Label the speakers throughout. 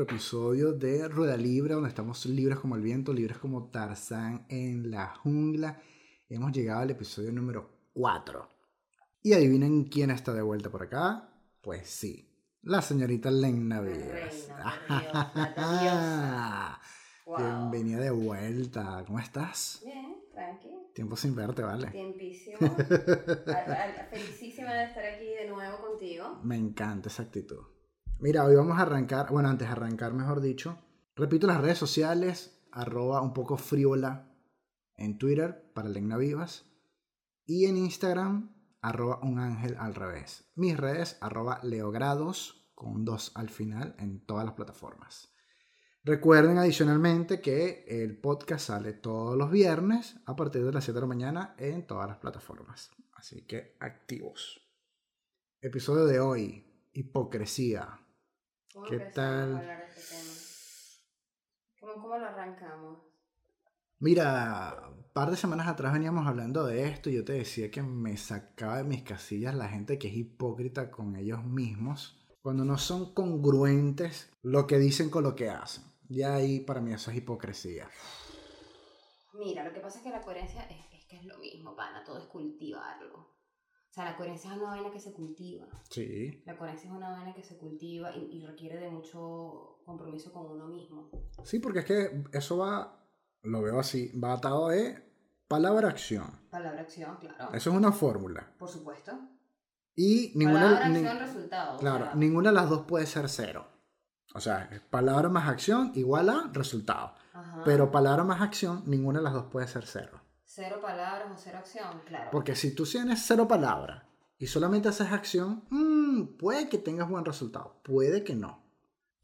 Speaker 1: otro episodio de Rueda Libre, donde estamos libres como el viento, libres como Tarzán en la jungla. Hemos llegado al episodio número 4. Y adivinen quién está de vuelta por acá. Pues sí, la señorita Lena Villas. Bienvenida de vuelta, ¿cómo estás?
Speaker 2: Bien, tranqui.
Speaker 1: Tiempo sin verte, ¿vale?
Speaker 2: Tiempísimo. Felicísima de estar aquí de nuevo contigo.
Speaker 1: Me encanta esa actitud. Mira, hoy vamos a arrancar, bueno, antes de arrancar, mejor dicho, repito las redes sociales, arroba un poco friola en Twitter para Legna Vivas y en Instagram, arroba un ángel al revés. Mis redes, arroba leogrados con dos al final en todas las plataformas. Recuerden adicionalmente que el podcast sale todos los viernes a partir de las 7 de la mañana en todas las plataformas. Así que activos. Episodio de hoy, hipocresía. ¿Qué tal?
Speaker 2: Este ¿Cómo, ¿Cómo lo arrancamos?
Speaker 1: Mira, un par de semanas atrás veníamos hablando de esto y yo te decía que me sacaba de mis casillas la gente que es hipócrita con ellos mismos cuando no son congruentes lo que dicen con lo que hacen. Ya ahí para mí eso es hipocresía.
Speaker 2: Mira, lo que pasa es que la coherencia es, que es lo mismo, pana, todo es cultivarlo. O sea, la coherencia es una vaina que se cultiva.
Speaker 1: Sí.
Speaker 2: La coherencia es una vaina que se cultiva y, y requiere de mucho compromiso con uno mismo.
Speaker 1: Sí, porque es que eso va lo veo así, va atado de palabra-acción.
Speaker 2: Palabra-acción, claro.
Speaker 1: Eso es una fórmula.
Speaker 2: Por supuesto.
Speaker 1: Y ninguna...
Speaker 2: Palabra, resultado.
Speaker 1: Claro, ninguna de las dos puede ser cero. O sea, palabra más acción igual a resultado. Pero palabra más acción, ninguna de las dos puede ser cero.
Speaker 2: Cero palabras o cero acción, claro.
Speaker 1: Porque si tú tienes cero palabras y solamente haces acción, mmm, puede que tengas buen resultado, puede que no.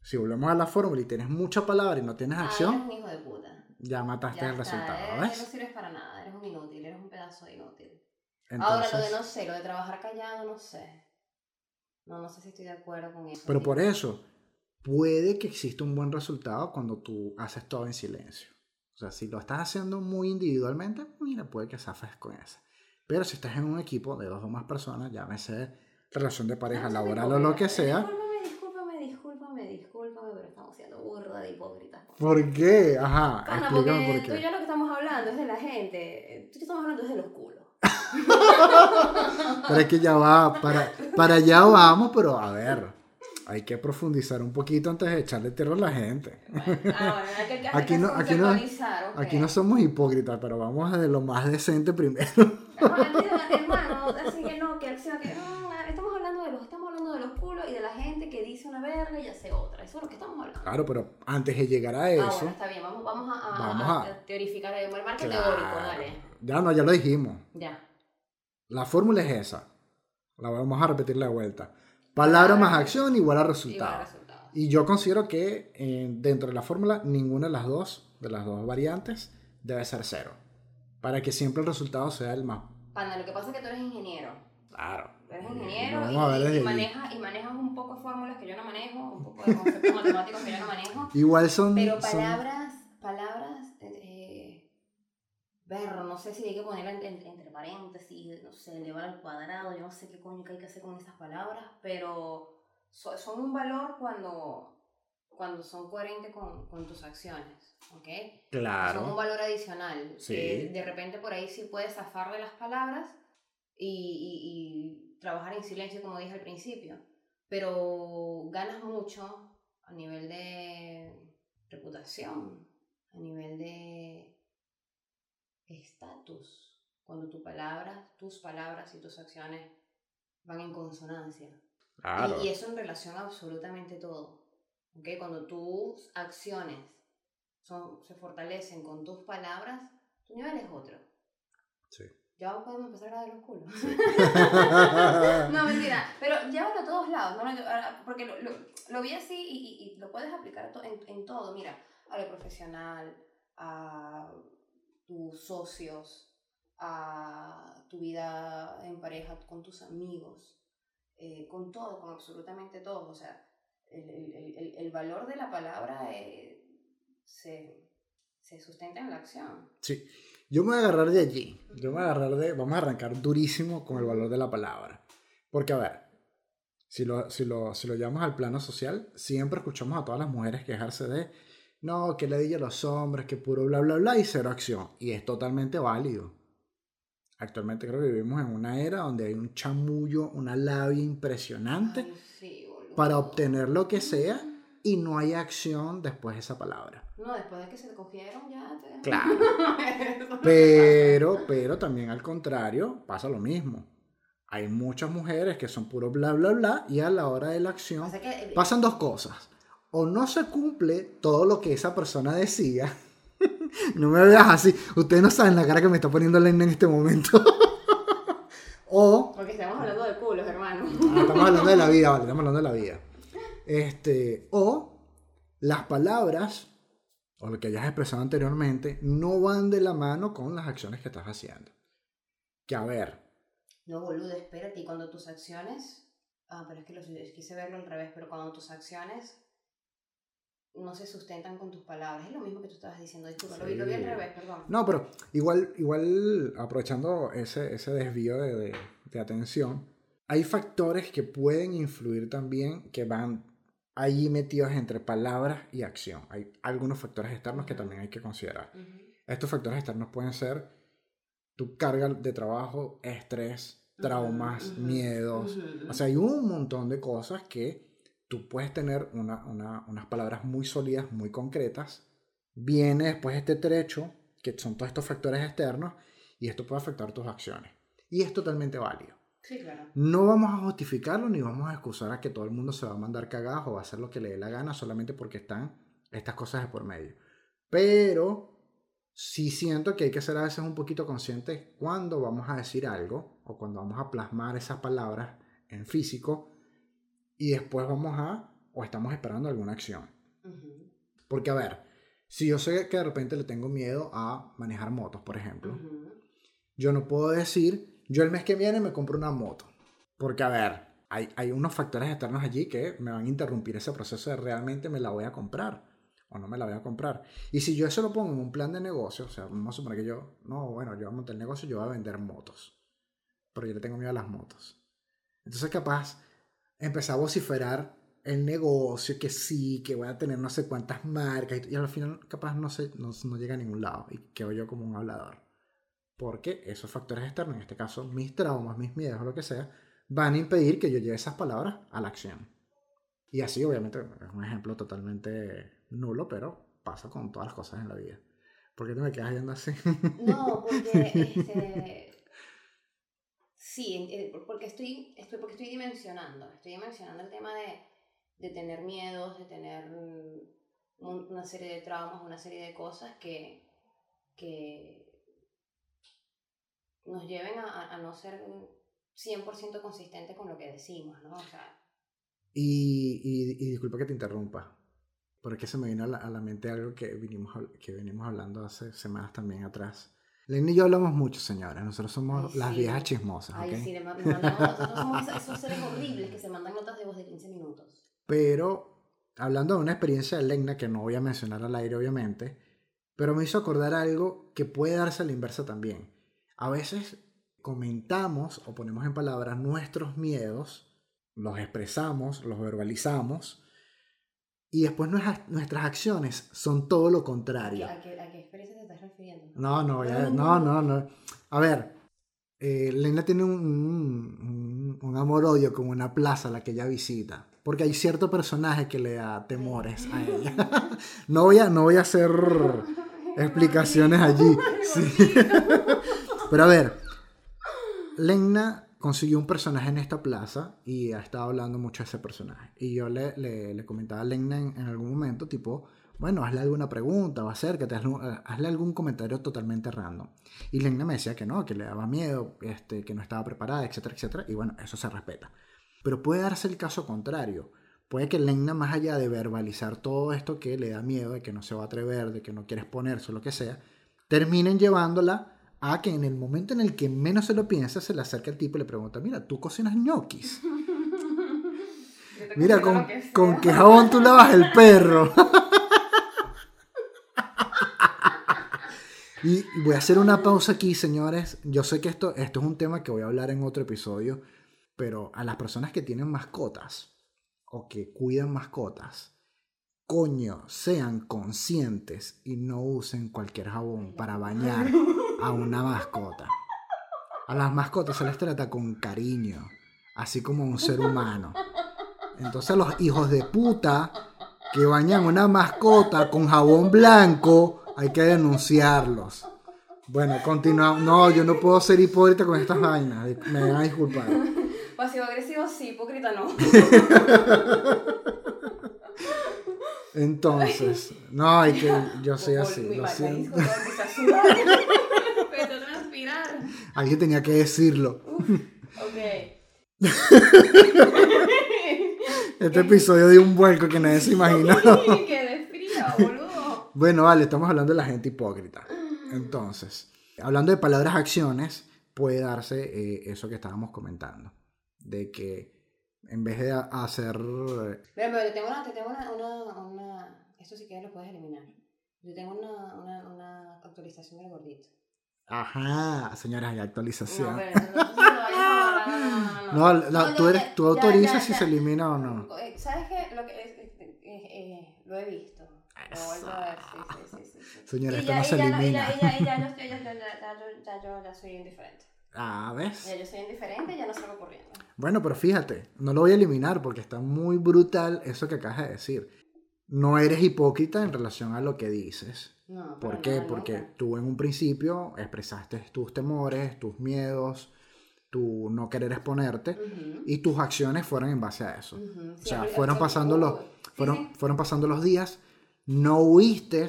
Speaker 1: Si volvemos a la fórmula y tienes mucha palabra y no tienes acción,
Speaker 2: eres un hijo de puta
Speaker 1: ya mataste el resultado.
Speaker 2: ¿ves? No sirves para nada, eres un inútil, eres un pedazo de inútil. Ahora, lo de no sé, lo de trabajar callado, no sé. No, no sé si estoy de acuerdo con eso.
Speaker 1: Pero por eso, puede que exista un buen resultado cuando tú haces todo en silencio. O sea, si lo estás haciendo muy individualmente, mira, puede que zafes con eso. Pero si estás en un equipo de dos o más personas, llámese relación de pareja laboral o lo que sea, ¿Por qué? Ajá, explícame por qué.
Speaker 2: Tú y yo lo que estamos hablando es de la gente. Tú y yo estamos hablando es de los culos.
Speaker 1: pero es que ya va, para, para allá vamos, pero a ver, hay que profundizar un poquito antes de echarle tierra a la gente.
Speaker 2: Ah, hay que, aquí, no,
Speaker 1: aquí, no, aquí no somos hipócritas, pero vamos a de lo más decente primero.
Speaker 2: hermano, así que no, que, que estamos hablando de los, estamos hablando de los culos y de la gente que dice una verga y hace otra. Eso es lo que estamos hablando.
Speaker 1: Claro, pero antes de llegar a eso. Ah,
Speaker 2: bueno, está bien, vamos, vamos a, vamos a, teorificar el marco teórico, dale.
Speaker 1: Ya no, ya lo dijimos.
Speaker 2: Ya.
Speaker 1: La fórmula es esa. La vamos a repetir la vuelta. Palabra más acción igual a resultado. Y yo considero que eh, dentro de la fórmula ninguna de las dos, de las dos variantes, debe ser cero. Para que siempre el resultado sea el más.
Speaker 2: Panda, lo que pasa es que tú eres ingeniero.
Speaker 1: Claro.
Speaker 2: Eres ingeniero y, manejas, y manejas un poco de fórmulas que yo no manejo, un poco de conceptos matemáticos que yo no manejo.
Speaker 1: Igual son.
Speaker 2: Pero palabras, palabras, eh, berro, no sé si hay que ponerla entre, paréntesis, no sé, elevar al cuadrado, yo no sé qué coño hay que hacer con esas palabras, pero son un valor cuando, cuando son coherentes con, con tus acciones, ¿ok?
Speaker 1: Claro.
Speaker 2: Son un valor adicional. Sí. de repente por ahí sí puedes zafar de las palabras y, y, trabajar en silencio, como dije al principio. Pero ganas mucho a nivel de reputación, a nivel de estatus, cuando tu palabra, tus palabras y tus acciones van en consonancia.
Speaker 1: Claro.
Speaker 2: Y, eso en relación a absolutamente todo. ¿okay? Cuando tus acciones son, se fortalecen con tus palabras, tu nivel es otro.
Speaker 1: Sí
Speaker 2: ya podemos empezar a de los culos. no, mentira. Pero llévalo a todos lados, ¿no? porque lo, lo, vi así y, y, lo puedes aplicar en, en, todo. Mira, a lo profesional, a tus socios, a tu vida en pareja con tus amigos, eh, con todo, con absolutamente todo. O sea, el, el, el, valor de la palabra eh, se, se sustenta en la acción.
Speaker 1: Sí. Yo me voy a agarrar de allí. Yo me voy a agarrar de. Vamos a arrancar durísimo con el valor de la palabra. Porque, a ver, Si lo, si, lo, si lo llevamos al plano social, siempre escuchamos a todas las mujeres quejarse de, no, que le diga a los hombres, que puro bla, bla, bla, y cero acción. Y es totalmente válido. Actualmente creo que vivimos en una era donde hay un chamullo, una labia impresionante
Speaker 2: Ay, sí, boludo.
Speaker 1: para obtener lo que sea y no hay acción después de esa palabra.
Speaker 2: No, después de que se cogieron ya te...
Speaker 1: Claro. Pero, pero también al contrario, pasa lo mismo. Hay muchas mujeres que son puro bla, bla, bla, y a la hora de la acción
Speaker 2: que,
Speaker 1: pasan dos cosas. O no se cumple todo lo que esa persona decía. no me veas así. Ustedes no saben la cara que me está poniendo Lena en este momento. o
Speaker 2: Porque estamos hablando de culos, hermano.
Speaker 1: Ah, estamos hablando de la vida, vale, estamos hablando de la vida. Este, o las palabras, o lo que hayas expresado anteriormente, no van de la mano con las acciones que estás haciendo. Que a ver,
Speaker 2: No, boludo, espérate. Y cuando tus acciones. Ah, pero es que lo, quise verlo al revés. Pero cuando tus acciones no se sustentan con tus palabras. Es lo mismo que tú estabas diciendo. Disculpa, lo, vi, lo vi al
Speaker 1: Sí.
Speaker 2: revés, perdón.
Speaker 1: no, pero igual, igual aprovechando ese, ese desvío de, de- de atención, hay factores que pueden influir también que van allí metidos entre palabras y acción. Hay algunos factores externos que también hay que considerar.
Speaker 2: Ujú.
Speaker 1: Estos factores externos pueden ser tu carga de trabajo, estrés, traumas,
Speaker 2: Ujú,
Speaker 1: miedos.
Speaker 2: ujú.
Speaker 1: O sea, hay un montón de cosas que tú puedes tener una- una- unas palabras muy sólidas, muy concretas. Viene después este trecho, que son todos estos factores externos, y esto puede afectar tus acciones. Y es totalmente válido.
Speaker 2: Sí, claro.
Speaker 1: No vamos a justificarlo ni vamos a excusar a que todo el mundo se va a mandar cagadas o va a hacer lo que le dé la gana solamente porque están estas cosas de por medio. Pero sí siento que hay que ser a veces un poquito conscientes cuando vamos a decir algo o cuando vamos a plasmar esas palabras en físico y después vamos a o estamos esperando alguna acción.
Speaker 2: Ujú,
Speaker 1: Porque a ver, si yo sé que de repente le tengo miedo a manejar motos, por ejemplo,
Speaker 2: ujú.
Speaker 1: yo no puedo decir, yo el mes que viene me compro una moto. Porque, a ver, hay, hay unos factores externos allí que me van a interrumpir ese proceso de realmente me la voy a comprar o no me la voy a comprar. Y si yo eso lo pongo en un plan de negocio, o sea, vamos a suponer que yo, no, bueno, yo voy a montar el negocio, yo voy a vender motos. Pero yo le tengo miedo a las motos. Entonces, capaz, empezar a vociferar el negocio, que sí, que voy a tener no sé cuántas marcas, y, y al final, capaz, no, sé, no, no llega a ningún lado y quedo yo como un hablador. Porque esos factores externos, en este caso mis traumas, mis miedos o lo que sea, van a impedir que yo lleve esas palabras a la acción. Y así, obviamente, es un ejemplo totalmente nulo, pero pasa con todas las cosas en la vida. ¿Por qué te me quedas viendo así?
Speaker 2: No, porque este, sí, eh, porque estoy, estoy, porque estoy dimensionando, estoy dimensionando el tema de, de tener miedos, de tener un- una serie de traumas, una serie de cosas que, que nos lleven a, a- no ser 100% consistentes con lo que decimos, ¿no? O sea,
Speaker 1: Y, y, y disculpa que te interrumpa, porque se me vino a la, a la mente algo que venimos, habl- que venimos hablando hace semanas también atrás. Lenny y yo hablamos mucho, señores. Nosotros somos
Speaker 2: Ay,
Speaker 1: las
Speaker 2: sí.
Speaker 1: viejas chismosas,
Speaker 2: ay, sí, le mandamos- nosotros somos esos, seres horribles que se mandan notas de voz de 15 minutos.
Speaker 1: Pero hablando de una experiencia de Legna que no voy a mencionar al aire, obviamente, pero me hizo acordar algo que puede darse a la inversa también. A veces comentamos o ponemos en palabras nuestros miedos, los expresamos, los verbalizamos, y después nuestras, nuestras acciones son todo lo
Speaker 2: ¿A qué,
Speaker 1: contrario.
Speaker 2: a qué- a qué experiencia te estás refiriendo?
Speaker 1: No, no, ya- no, no, no. A ver, eh, Lena tiene un, un, un amor-odio con una plaza a la que ella visita. Porque hay cierto personaje que le da temores a ella. no, voy a, no voy a hacer explicaciones allí. Sí. Pero a ver, Lena consiguió un personaje en esta plaza y ha estado hablando mucho de ese personaje. Y yo le, le, comentaba a Lena en, algún momento, tipo, bueno, hazle alguna pregunta o acércate, un- hazle algún comentario totalmente random. Y Lena me decía que no, que le daba miedo, este, que no estaba preparada, etcétera, etcétera. Y bueno, eso se respeta. Pero puede darse el caso contrario. Puede que Lena, más allá de verbalizar todo esto que le da miedo, de que no se va a atrever, de que no quiere exponerse o lo que sea, terminen llevándola a que en el momento en el que menos se lo piensa, se le acerca el tipo y le pregunta, mira, tú cocinas ñoquis. Mira, con,
Speaker 2: que
Speaker 1: con qué jabón tú lavas el perro. y voy a hacer una pausa aquí, señores. Yo sé que esto, esto es un tema que voy a hablar en otro episodio, pero a las personas que tienen mascotas o que cuidan mascotas, coño, sean conscientes y no usen cualquier jabón para bañar a una mascota. A las mascotas se les trata con cariño, así como a un ser humano. Entonces los hijos de puta que bañan una mascota con jabón blanco, hay que denunciarlos. Bueno, continuamos. No, yo no puedo ser hipócrita con estas vainas. Me van a disculpar.
Speaker 2: Pasivo agresivo sí, hipócrita no.
Speaker 1: Entonces, no, hay que yo soy así, lo siento.
Speaker 2: con todo empieza a sudar. Empezó a transpirar.
Speaker 1: Alguien tenía que decirlo.
Speaker 2: Ok.
Speaker 1: Este episodio dio un vuelco que nadie se imaginó.
Speaker 2: Quedé fría, boludo.
Speaker 1: Bueno, vale, estamos hablando de la gente hipócrita. Entonces, hablando de palabras acciones, puede darse eh, eso que estábamos comentando. De que en vez de ha- hacer...
Speaker 2: Mira, pero te tengo una, te tengo una, una, una- esto si quieres lo puedes eliminar. Yo tengo una, una, una actualización del gordito.
Speaker 1: Ajá, señoras, hay actualización.
Speaker 2: No, pero
Speaker 1: tú, eres,
Speaker 2: ya,
Speaker 1: tú
Speaker 2: ya,
Speaker 1: autorizas
Speaker 2: ya,
Speaker 1: si se elimina o no.
Speaker 2: Eh, ¿Sabes qué? Lo que es, es- es- eh, lo he visto. Lo a ver, sí, sí, sí, sí, sí.
Speaker 1: Señora,
Speaker 2: Y
Speaker 1: esto
Speaker 2: ya-
Speaker 1: no
Speaker 2: y
Speaker 1: se
Speaker 2: y
Speaker 1: elimina.
Speaker 2: ya- y y yo ya- yo soy indiferente.
Speaker 1: Ah, ¿ves?
Speaker 2: Ya yo soy indiferente, ya no salgo corriendo.
Speaker 1: Bueno, pero fíjate, no lo voy a eliminar porque está muy brutal eso que acabas de decir. No eres hipócrita en relación a lo que dices.
Speaker 2: No,
Speaker 1: ¿Por qué?
Speaker 2: nada,
Speaker 1: Porque tú en un principio expresaste tus temores, tus miedos, tu no querer exponerte y tus acciones fueron en base a eso. O sea, fueron pasando los,
Speaker 2: sí,
Speaker 1: fueron,
Speaker 2: sí.
Speaker 1: fueron pasando los días, no huiste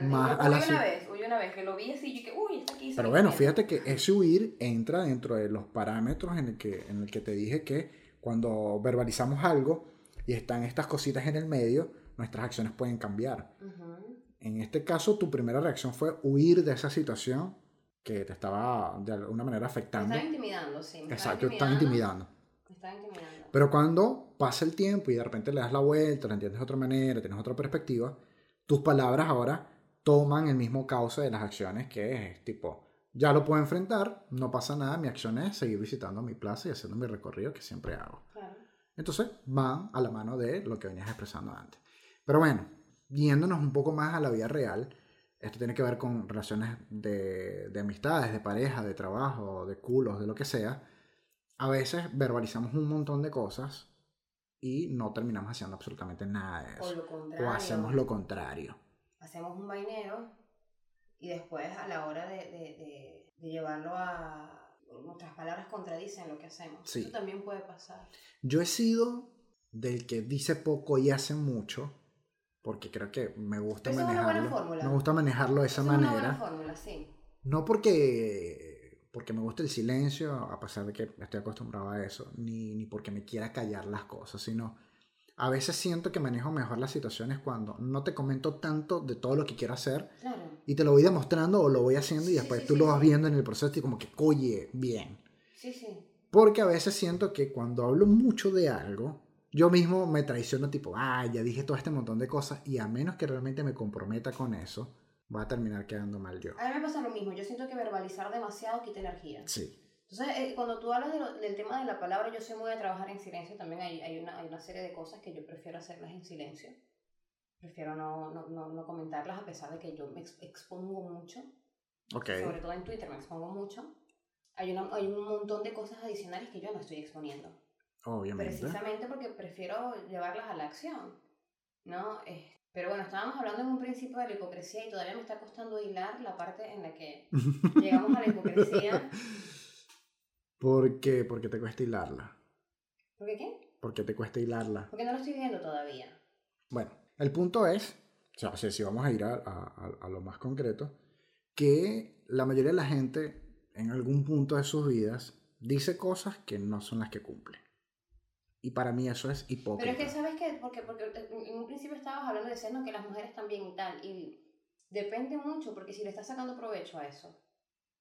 Speaker 1: más a la
Speaker 2: una vez, una vez que lo vi así y yo que, uy, está aquí.
Speaker 1: Pero bueno, fíjate que ese huir entra dentro de los parámetros en el que, en el que te dije que cuando verbalizamos algo y están estas cositas en el medio, nuestras acciones pueden cambiar.
Speaker 2: Ujú.
Speaker 1: En este caso, tu primera reacción fue huir de esa situación que te estaba de alguna manera
Speaker 2: Me
Speaker 1: afectando.
Speaker 2: estaba intimidando, sí. Me
Speaker 1: Exacto, estaba intimidando.
Speaker 2: Me estaba intimidando.
Speaker 1: Pero cuando pasa el tiempo y de repente le das la vuelta, lo entiendes de otra manera, tienes otra perspectiva, tus palabras ahora toman el mismo cauce de las acciones que es tipo, ya lo puedo enfrentar, no pasa nada, mi acción es seguir visitando mi plaza y haciendo mi recorrido que siempre hago.
Speaker 2: Claro.
Speaker 1: Entonces van a la mano de lo que venías expresando antes. Pero bueno, yéndonos un poco más a la vida real, esto tiene que ver con relaciones de, de amistades, de pareja, de trabajo, de culos, de lo que sea. A veces verbalizamos un montón de cosas y no terminamos haciendo absolutamente nada de
Speaker 2: O
Speaker 1: eso.
Speaker 2: lo contrario.
Speaker 1: O hacemos lo contrario.
Speaker 2: hacemos un vainero y después a la hora de, de- de- de llevarlo a... Nuestras palabras contradicen lo que hacemos.
Speaker 1: Sí.
Speaker 2: Eso también puede pasar.
Speaker 1: Yo he sido del que dice poco y hace mucho, porque creo que me gusta manejarlo. Me gusta manejarlo de esa
Speaker 2: Esa es una
Speaker 1: manera.
Speaker 2: buena fórmula, sí.
Speaker 1: No porque, porque me gusta el silencio, a pesar de que estoy acostumbrado a eso, ni, ni porque me quiera callar las cosas, sino a veces siento que manejo mejor las situaciones cuando no te comento tanto de todo lo que quiero hacer
Speaker 2: Claro.
Speaker 1: y te lo voy demostrando o lo voy haciendo y
Speaker 2: Sí,
Speaker 1: después
Speaker 2: sí,
Speaker 1: tú
Speaker 2: sí,
Speaker 1: lo vas viendo en el proceso y como que, oye, bien.
Speaker 2: Sí, sí.
Speaker 1: Porque a veces siento que cuando hablo mucho de algo, yo mismo me traiciono tipo, ah, ya dije todo este montón de cosas y a menos que realmente me comprometa con eso, va a terminar quedando mal yo.
Speaker 2: A mí me pasa lo mismo. Yo siento que verbalizar demasiado quita energía.
Speaker 1: Sí.
Speaker 2: Entonces, eh, cuando tú hablas de lo- del tema de la palabra, yo soy muy de trabajar en silencio. También hay, hay, una, hay una serie de cosas que yo prefiero hacerlas en silencio. Prefiero no, no, no, no comentarlas a pesar de que yo me ex- expongo mucho.
Speaker 1: Ok.
Speaker 2: Sobre todo en Twitter me expongo mucho. Hay, una, hay un montón de cosas adicionales que yo no estoy exponiendo.
Speaker 1: Obviamente.
Speaker 2: Precisamente porque prefiero llevarlas a la acción. ¿no? Eh, pero bueno, estábamos hablando en un principio de la hipocresía y todavía me está costando hilar la parte en la que llegamos a la hipocresía.
Speaker 1: ¿Por qué? ¿Por qué te cuesta hilarla?
Speaker 2: ¿Por qué qué?
Speaker 1: ¿Por qué te cuesta hilarla?
Speaker 2: Porque no lo estoy viendo todavía.
Speaker 1: Bueno, el punto es, o sea, si vamos a ir a- a- a lo más concreto, que la mayoría de la gente en algún punto de sus vidas dice cosas que no son las que cumple. Y para mí eso es
Speaker 2: Pero
Speaker 1: hipócrita.
Speaker 2: es que, ¿sabes qué? Porque, porque en un principio estabas hablando no, que las mujeres también y tal. Y depende mucho, porque si le estás sacando provecho a eso.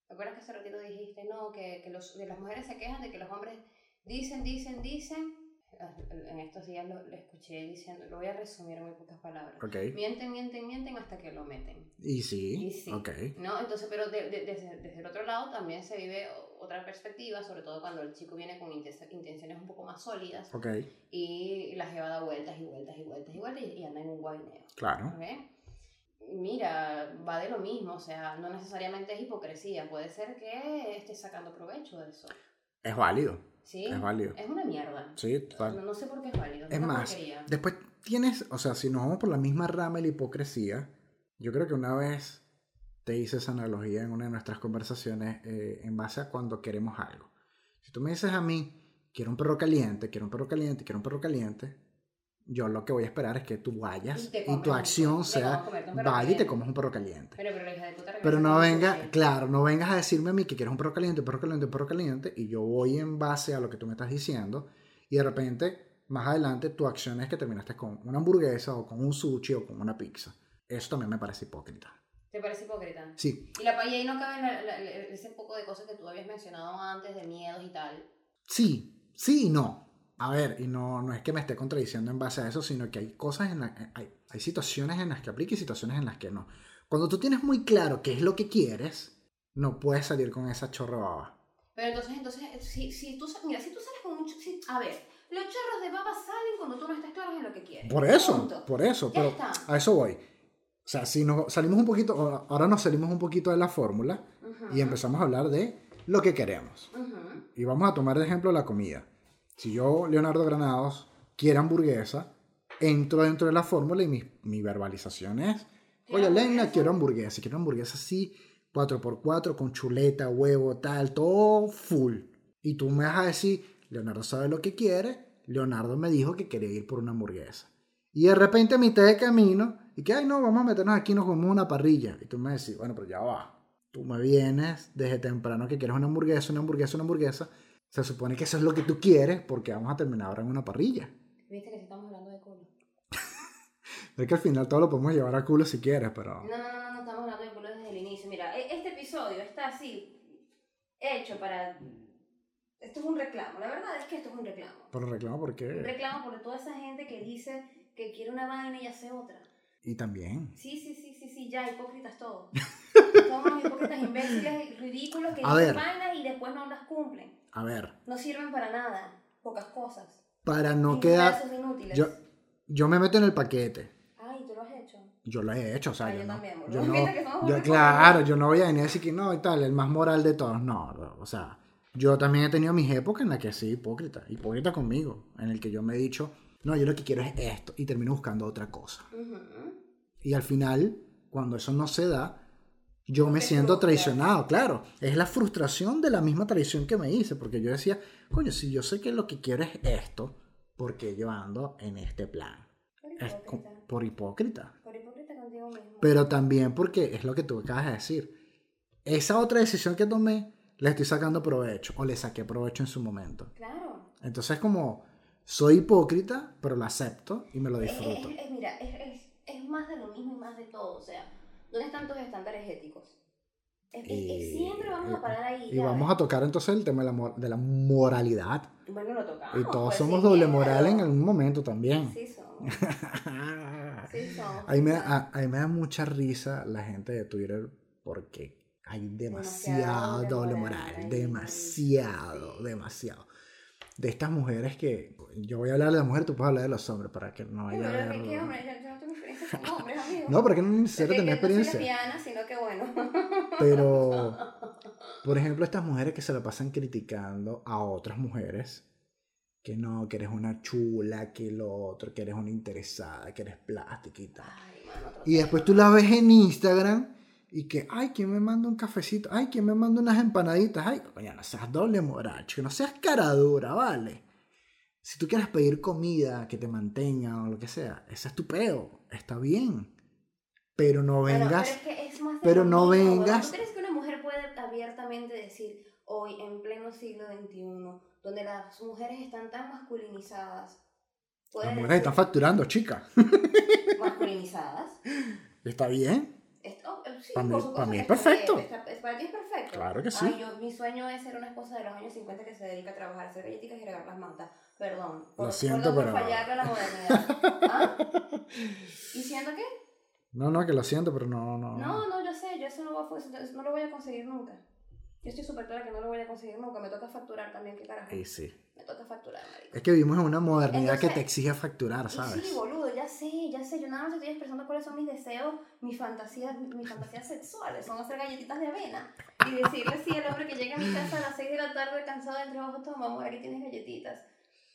Speaker 2: ¿Te acuerdas que hace ratito dijiste, no, que, que los, de las mujeres se quejan de que los hombres dicen, dicen, dicen, en estos días lo, lo escuché diciendo, lo voy a resumir en muy pocas palabras.
Speaker 1: Ok.
Speaker 2: Mienten, mienten, mienten hasta que lo meten.
Speaker 1: Y sí.
Speaker 2: Y sí.
Speaker 1: Ok.
Speaker 2: ¿No? Entonces, pero de- de- desde, desde el otro lado también se vive otra perspectiva, sobre todo cuando el chico viene con inten- intenciones un poco más sólidas y la jeva da vueltas y vueltas y vueltas y vueltas y, anda en un guaineo.
Speaker 1: Claro.
Speaker 2: ¿ok? Mira, va de lo mismo, o sea, no necesariamente es hipocresía, puede ser que esté sacando provecho de eso.
Speaker 1: Es válido.
Speaker 2: ¿Sí?
Speaker 1: Es válido.
Speaker 2: Es una mierda.
Speaker 1: Sí,
Speaker 2: No,
Speaker 1: total.
Speaker 2: no sé por qué es válido.
Speaker 1: Es
Speaker 2: una
Speaker 1: más,
Speaker 2: porquería.
Speaker 1: después tienes, o sea, si nos vamos por la misma rama de la hipocresía, yo creo que una vez te hice esa analogía en una de nuestras conversaciones eh, en base a cuando queremos algo. Si tú me dices a mí, quiero un perro caliente, quiero un perro caliente, quiero un perro caliente, yo lo que voy a esperar es que tú vayas
Speaker 2: Y
Speaker 1: y, tu acción sea, vaya y te comes un perro caliente.
Speaker 2: Pero, pero de puta
Speaker 1: Pero no venga, claro, no vengas a decirme a mí que quieres un perro caliente, un perro caliente, un perro caliente, y yo voy en base a lo que tú me estás diciendo, y de repente, más adelante, tu acción es que terminaste con una hamburguesa, o con un sushi, o con una pizza. Eso también me parece hipócrita.
Speaker 2: ¿Te parece hipócrita?
Speaker 1: Sí,
Speaker 2: Y, la, y ahí no caben la- la- ese poco de cosas que tú habías mencionado antes, de miedos y tal.
Speaker 1: sí, sí y no. A ver, y no, no es que me esté contradiciendo en base a eso, sino que hay cosas en las hay, hay situaciones en las que aplica y situaciones en las que no. Cuando tú tienes muy claro qué es lo que quieres, no puedes salir con esa chorra baba.
Speaker 2: Pero entonces, entonces si, si tú, mira, si tú sales con ch- si- a ver, los chorros de baba salen cuando tú no estás claro en lo que quieres.
Speaker 1: Por eso,
Speaker 2: Punto.
Speaker 1: por eso,
Speaker 2: Ya
Speaker 1: pero
Speaker 2: está.
Speaker 1: a eso voy. O sea, si nos salimos un poquito, ahora- nos salimos un poquito de la fórmula y empezamos a hablar de lo que queremos. Y vamos a tomar de ejemplo la comida. Si yo, Leonardo Granados, quiero hamburguesa, entro dentro de la fórmula y mi, mi verbalización es, oye,
Speaker 2: ¿Quieres
Speaker 1: Lena,
Speaker 2: hamburguesa?
Speaker 1: quiero hamburguesa. Quiero hamburguesa así, 4x4, con chuleta, huevo, tal, todo full. Y tú me vas a decir, Leonardo sabe lo que quiere, Leonardo me dijo que quería ir por una hamburguesa. Y de repente a mitad de camino, y que, ay, no, vamos a meternos aquí, nos comemos una parrilla. Y tú me decís, bueno, pero ya va. Tú me vienes desde temprano que quieres una hamburguesa, una hamburguesa, una hamburguesa. Se supone que eso es lo que tú quieres porque vamos a terminar ahora en una parrilla.
Speaker 2: Viste que estamos hablando de culo.
Speaker 1: Es que al final todo lo podemos llevar a culo si quieres, pero...
Speaker 2: No, no, no, no, no estamos hablando de culo desde el inicio. Mira, e- este episodio está así, hecho para... Esto es un reclamo, la verdad es que esto es un reclamo.
Speaker 1: Pero reclamo
Speaker 2: Un
Speaker 1: porque...
Speaker 2: reclamo por toda esa gente que dice que quiere una vaina y hace otra.
Speaker 1: Y también...
Speaker 2: Sí, sí, sí, sí, sí, ya, hipócritas todos. Somos hipócritas imbéciles, ridículos que dicen vainas y después no las cumplen.
Speaker 1: A ver,
Speaker 2: No sirven para nada, pocas cosas.
Speaker 1: para no quedar...
Speaker 2: inútiles.
Speaker 1: Yo, yo me meto en el paquete.
Speaker 2: Ay, tú lo has hecho.
Speaker 1: Yo lo he hecho, o sea,
Speaker 2: Ah,
Speaker 1: yo,
Speaker 2: yo
Speaker 1: no...
Speaker 2: también, boludo.
Speaker 1: Yo no,
Speaker 2: Fíjate que somos
Speaker 1: yo, claro, yo no voy a venir a decir que no y tal, el más moral de todos. No, no, o sea, yo también he tenido mis épocas en las que sí, hipócrita, hipócrita conmigo, en el que yo me he dicho, no, yo lo que quiero es esto, y termino buscando otra cosa. Y al final, cuando eso no se da, yo me siento traicionado, claro. Es la frustración de la misma traición que me hice, porque yo decía, coño, si yo sé que lo que quiero es esto, ¿por qué yo ando en este plan?
Speaker 2: Por
Speaker 1: Es
Speaker 2: hipócrita.
Speaker 1: por hipócrita.
Speaker 2: Por hipócrita contigo mismo.
Speaker 1: Pero también porque es lo que tú acabas de decir. Esa otra decisión que tomé, le estoy sacando provecho, o le saqué provecho en su momento.
Speaker 2: Claro.
Speaker 1: Entonces, como, soy hipócrita, pero lo acepto y me lo
Speaker 2: Es, es-
Speaker 1: disfruto.
Speaker 2: es- mira, es, es, más de lo mismo y más de todo. O sea, ¿dónde están tus estándares éticos?
Speaker 1: Y-
Speaker 2: siempre vamos a parar ahí.
Speaker 1: Y vamos
Speaker 2: ves.
Speaker 1: a tocar entonces el tema de la, de la moralidad.
Speaker 2: Bueno, lo tocamos.
Speaker 1: Y todos
Speaker 2: pues,
Speaker 1: somos
Speaker 2: sin
Speaker 1: doble moral en algún momento también.
Speaker 2: Sí somos. Sí somos.
Speaker 1: a, mí me, a, a mí me da mucha risa la gente de Twitter porque hay demasiado
Speaker 2: Demasiado doble moral,
Speaker 1: moral. Demasiado,
Speaker 2: sí.
Speaker 1: demasiado. De estas mujeres que. Yo voy a hablar de la mujer, tú puedes hablar de los hombres para que no
Speaker 2: Ay,
Speaker 1: haya.
Speaker 2: pero es que, ¿qué, hombre? Yo, no tengo experiencia con hombres, amigo.
Speaker 1: No, porque no es necesario tener
Speaker 2: que no soy
Speaker 1: experiencia.
Speaker 2: lesbiana, sino que bueno.
Speaker 1: Pero, por ejemplo, estas mujeres que se la pasan criticando a otras mujeres, que no, que eres una chula, que lo otro, que eres una interesada, que eres plástica y tal.
Speaker 2: Ay,
Speaker 1: Y después tú la ves en Instagram y que, ay, ¿quién me manda un cafecito? Ay, ¿quién me manda unas empanaditas? Ay, coño, no seas doble moral, chico, no seas cara dura, ¿vale? Si tú quieres pedir comida que te mantenga o lo que sea, ese es tu peo, está bien. Pero no vengas...
Speaker 2: pero es que es más
Speaker 1: pero no vengas-
Speaker 2: ¿Tú crees que una mujer puede abiertamente decir hoy, en pleno siglo XXI, donde las mujeres están tan masculinizadas,
Speaker 1: Las mujeres están
Speaker 2: decir-
Speaker 1: facturando, chica.
Speaker 2: masculinizadas?
Speaker 1: Está bien.
Speaker 2: Sí,
Speaker 1: Pa' mí-
Speaker 2: por supuesto
Speaker 1: pa' mí
Speaker 2: que
Speaker 1: es perfecto.
Speaker 2: está- para ti es perfecto.
Speaker 1: Claro que sí.
Speaker 2: Ay, yo, mi sueño es ser una esposa de los años 50 que se dedica a trabajar, hacer galletitas y regar las mantas. Perdón.
Speaker 1: Lo siento, pero-
Speaker 2: por fallarle a la modernidad. ¿Ah? ¿Y siento qué?
Speaker 1: No, no, que lo siento, pero no, no.
Speaker 2: No, no, yo sé, yo eso no, voy a, eso no lo voy a conseguir nunca. Yo estoy súper clara que no lo voy a conseguir nunca. Me toca facturar también, qué carajo.
Speaker 1: Y sí.
Speaker 2: Me toca facturar, marico.
Speaker 1: Es que vivimos en una modernidad que
Speaker 2: Entonces-
Speaker 1: te exige facturar, ¿sabes?
Speaker 2: Sí, boludo, ya sé, ya sé. Yo nada más estoy expresando cuáles son mis deseos, mis fantasías, mis fantasías sexuales. Son hacer galletitas de avena. Y decirle sí al hombre que llega a mi casa a las 6 de la tarde cansado del trabajo, toma, amor, aquí tienes galletitas.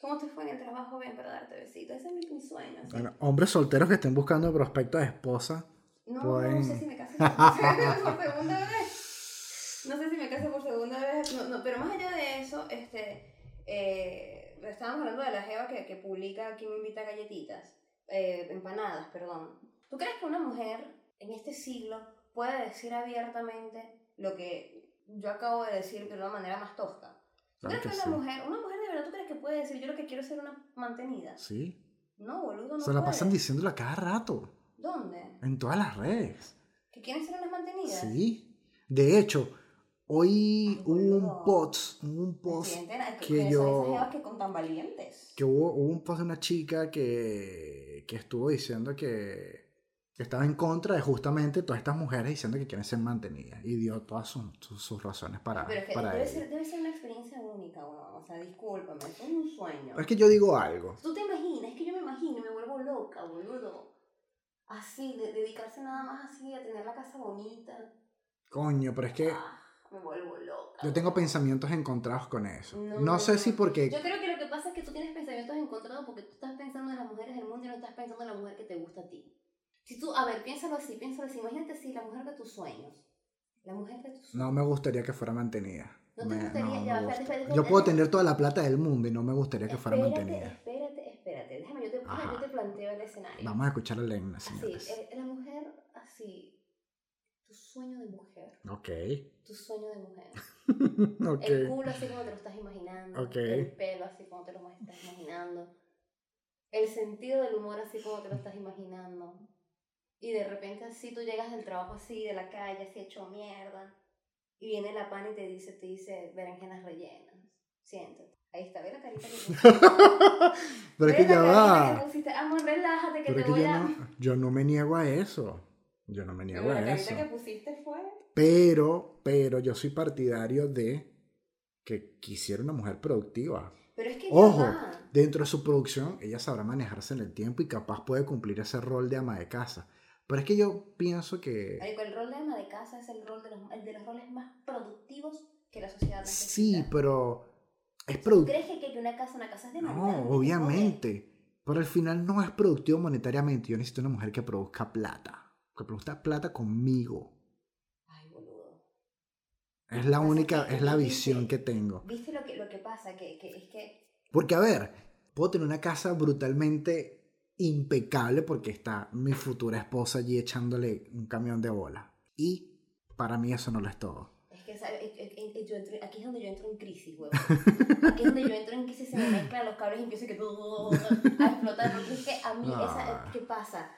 Speaker 2: ¿Cómo te fue en el trabajo? Bien, para darte besitos. Ese es mi, mi sueño. ¿sí?
Speaker 1: Bueno, hombres solteros que estén buscando prospectos de esposa.
Speaker 2: No,
Speaker 1: pueden-
Speaker 2: no sé si me casé por segunda vez. No sé si me casé por segunda vez. No, no, pero más allá de eso, este, eh, estábamos hablando de la Jeva que, que publica Quién me invita a galletitas. Eh, empanadas, perdón. ¿Tú crees que una mujer en este siglo puede decir abiertamente lo que yo acabo de decir de una manera más tosca? ¿Tú
Speaker 1: Claro
Speaker 2: crees
Speaker 1: que
Speaker 2: que una
Speaker 1: sí.
Speaker 2: mujer, una mujer de verdad, tú crees que puede decir yo lo que quiero es ser una mantenida?
Speaker 1: Sí.
Speaker 2: No, boludo, no
Speaker 1: Se la pasan
Speaker 2: puede.
Speaker 1: diciéndolo a cada rato.
Speaker 2: ¿Dónde?
Speaker 1: En todas las redes.
Speaker 2: ¿Que quieren ser unas mantenidas?
Speaker 1: Sí. De hecho, hoy hubo un post, un post que yo-
Speaker 2: que con tan valientes.
Speaker 1: que hubo, hubo un post de una chica que, que estuvo diciendo que, que estaba en contra de justamente todas estas mujeres diciendo que quieren ser mantenidas y dio todas sus, sus- sus razones para,
Speaker 2: Pero es que
Speaker 1: para
Speaker 2: debe ser, debe ser una experiencia única, weón. O sea, discúlpame, es un sueño.
Speaker 1: Es que yo digo algo.
Speaker 2: Tú te imaginas, es que yo me imagino me vuelvo loca, boludo. Así, de, dedicarse nada más así a tener la casa bonita.
Speaker 1: Coño, pero es que
Speaker 2: Ah, me vuelvo loca.
Speaker 1: yo tengo pensamientos encontrados con eso.
Speaker 2: No,
Speaker 1: No,
Speaker 2: no,
Speaker 1: sé
Speaker 2: no.
Speaker 1: si porque...
Speaker 2: Yo creo que lo que pasa es que tú tienes pensamientos encontrados porque tú estás pensando en las mujeres del mundo y no estás pensando en la mujer que te gusta a ti. Si tú, a ver, piénsalo así, piénsalo así. Imagínate si la mujer de tus sueños. La mujer de tus sueños.
Speaker 1: No me gustaría que fuera mantenida.
Speaker 2: No te
Speaker 1: Me-
Speaker 2: gustaría-
Speaker 1: no,
Speaker 2: ya, espérate,
Speaker 1: gusta.
Speaker 2: espérate,
Speaker 1: Yo puedo tener toda la plata del mundo y no me gustaría que fuera
Speaker 2: espérate,
Speaker 1: mantenida.
Speaker 2: Espérate, espérate. Déjame, yo te, yo te planteo el escenario.
Speaker 1: Vamos a escuchar a Elena,
Speaker 2: Así,
Speaker 1: señores.
Speaker 2: eh, la mujer así. Tu sueño de mujer.
Speaker 1: Ok.
Speaker 2: Tu sueño de mujer.
Speaker 1: ok.
Speaker 2: El culo así como te lo estás imaginando.
Speaker 1: Ok.
Speaker 2: El pelo así como te lo estás imaginando. El sentido del humor así como te lo estás imaginando. Y de repente así tú llegas del trabajo así, de la calle, así hecho mierda. Y viene la pana y te dice, te dice berenjenas rellenas. Siéntate. Ahí está, ve la carita que pusiste.
Speaker 1: Pero es que ya va.
Speaker 2: que pusiste. Amor, relájate que
Speaker 1: Pero es
Speaker 2: te
Speaker 1: que
Speaker 2: voy
Speaker 1: yo
Speaker 2: a...
Speaker 1: no, yo no me niego a eso. Yo no me niego
Speaker 2: Pero la
Speaker 1: a
Speaker 2: carita
Speaker 1: eso.
Speaker 2: que pusiste fue...
Speaker 1: Pero, pero yo soy partidario de que quisiera una mujer productiva.
Speaker 2: Pero es que
Speaker 1: Ojo, dentro de su producción, ella sabrá manejarse en el tiempo y capaz puede cumplir ese rol de ama de casa. Pero es que yo pienso que
Speaker 2: Marico, el rol de ama de casa es el rol de los, el de los roles más productivos que la sociedad necesita.
Speaker 1: sí, pero es
Speaker 2: ¿Tú
Speaker 1: productivo.
Speaker 2: crees que, que una casa, una casa es de
Speaker 1: No, obviamente. Pero al final no es productivo monetariamente. Yo necesito una mujer que produzca plata. Que produzca plata conmigo.
Speaker 2: Ay, boludo.
Speaker 1: Es la única, es la visión que tengo.
Speaker 2: ¿Viste lo que, lo que pasa? Que, que es que...
Speaker 1: Porque, a ver, puedo tener una casa brutalmente impecable porque está mi futura esposa allí echándole un camión de bola. Y para mí eso no lo es todo.
Speaker 2: Es que ¿sabes? Es- es- es- yo entro- aquí es donde yo entro en crisis, huevón. Aquí es donde yo entro en crisis, se me mezclan los cables y empiezo que a explotar. Porque es que a mí, esa,
Speaker 1: Ah.
Speaker 2: ¿qué pasa?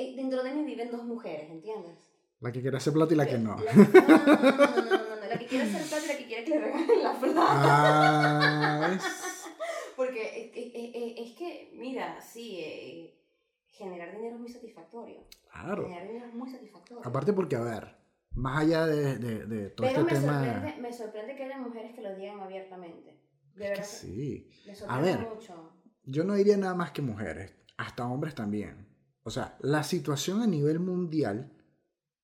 Speaker 2: Eh, dentro de mí viven dos mujeres, ¿entiendes?
Speaker 1: La que quiere hacer plata y la que eh, no.
Speaker 2: La, no, no, no, no, la que quiere hacer plata y la que quiere que le regalen la plata.
Speaker 1: Ah,
Speaker 2: porque es, que, mira, sí, eh, generar dinero es muy satisfactorio.
Speaker 1: Claro.
Speaker 2: Generar dinero es muy satisfactorio.
Speaker 1: Aparte porque, a ver, más allá de, de, de todo
Speaker 2: Pero
Speaker 1: este
Speaker 2: me
Speaker 1: tema...
Speaker 2: Sorprende, me sorprende que haya mujeres que lo digan abiertamente. De
Speaker 1: es
Speaker 2: verdad. Que
Speaker 1: sí.
Speaker 2: Me sorprende a
Speaker 1: ver,
Speaker 2: mucho.
Speaker 1: Yo no diría nada más que mujeres, hasta hombres también. O sea, la situación a nivel mundial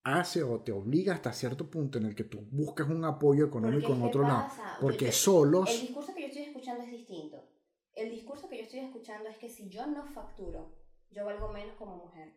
Speaker 1: hace o te obliga hasta cierto punto en el que tú buscas un apoyo económico en
Speaker 2: ¿qué
Speaker 1: otro lado. Porque solos...
Speaker 2: El discurso que yo estoy escuchando es distinto. El discurso que yo estoy escuchando es que si yo no facturo, yo valgo menos como mujer.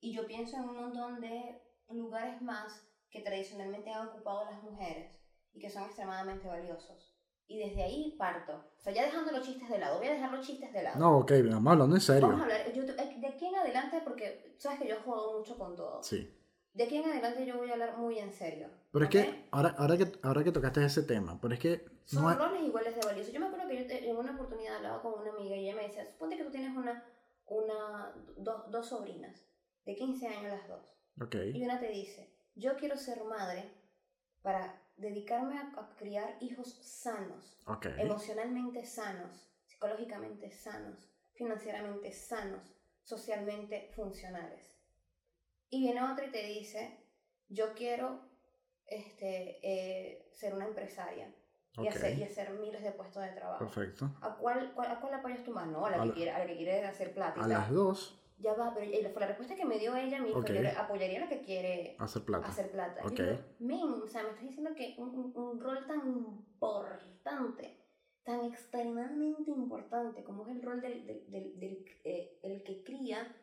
Speaker 2: Y yo pienso en un montón de lugares más que tradicionalmente han ocupado las mujeres y que son extremadamente valiosos. Y desde ahí parto. O sea, ya dejando los chistes de lado, voy a dejar los chistes de lado.
Speaker 1: No, ok, vamos hablando en serio.
Speaker 2: Vamos a hablar, yo, eh, de aquí en adelante, porque sabes que yo juego mucho con todo.
Speaker 1: Sí.
Speaker 2: De aquí en adelante yo voy a hablar muy en serio.
Speaker 1: Pero es
Speaker 2: ¿ok?
Speaker 1: que ahora, ahora que ahora que tocaste ese tema, pero es que
Speaker 2: Son
Speaker 1: no es-
Speaker 2: roles iguales de valiosos. Yo me acuerdo que yo te- en una oportunidad hablaba con una amiga y ella me decía, suponte que tú tienes una, una, dos, dos sobrinas, de 15 años las dos.
Speaker 1: Ok.
Speaker 2: Y una te dice, yo quiero ser madre para dedicarme a, a criar hijos sanos,
Speaker 1: Ok.
Speaker 2: emocionalmente sanos, psicológicamente sanos, financieramente sanos, socialmente funcionales. Y viene otra y te dice, yo quiero este, eh, ser una empresaria y,
Speaker 1: Ok.
Speaker 2: hacer, y hacer miles de puestos de trabajo.
Speaker 1: Perfecto.
Speaker 2: ¿A cuál, cuál- a cuál apoyas tu mano? A la,
Speaker 1: A
Speaker 2: que
Speaker 1: la-
Speaker 2: quiere, a la que quiere hacer plata. y
Speaker 1: A
Speaker 2: tal.
Speaker 1: las dos,
Speaker 2: Ya va, pero fue la respuesta que me dio ella a mí, fue,
Speaker 1: Ok.
Speaker 2: yo apoyaría la que quiere
Speaker 1: hacer plata.
Speaker 2: hacer plata. Yo
Speaker 1: Ok.
Speaker 2: digo, men, o sea, me estás diciendo que un, un- un rol tan importante, tan extremadamente importante como es el rol del, del, del- del, eh, el que cría,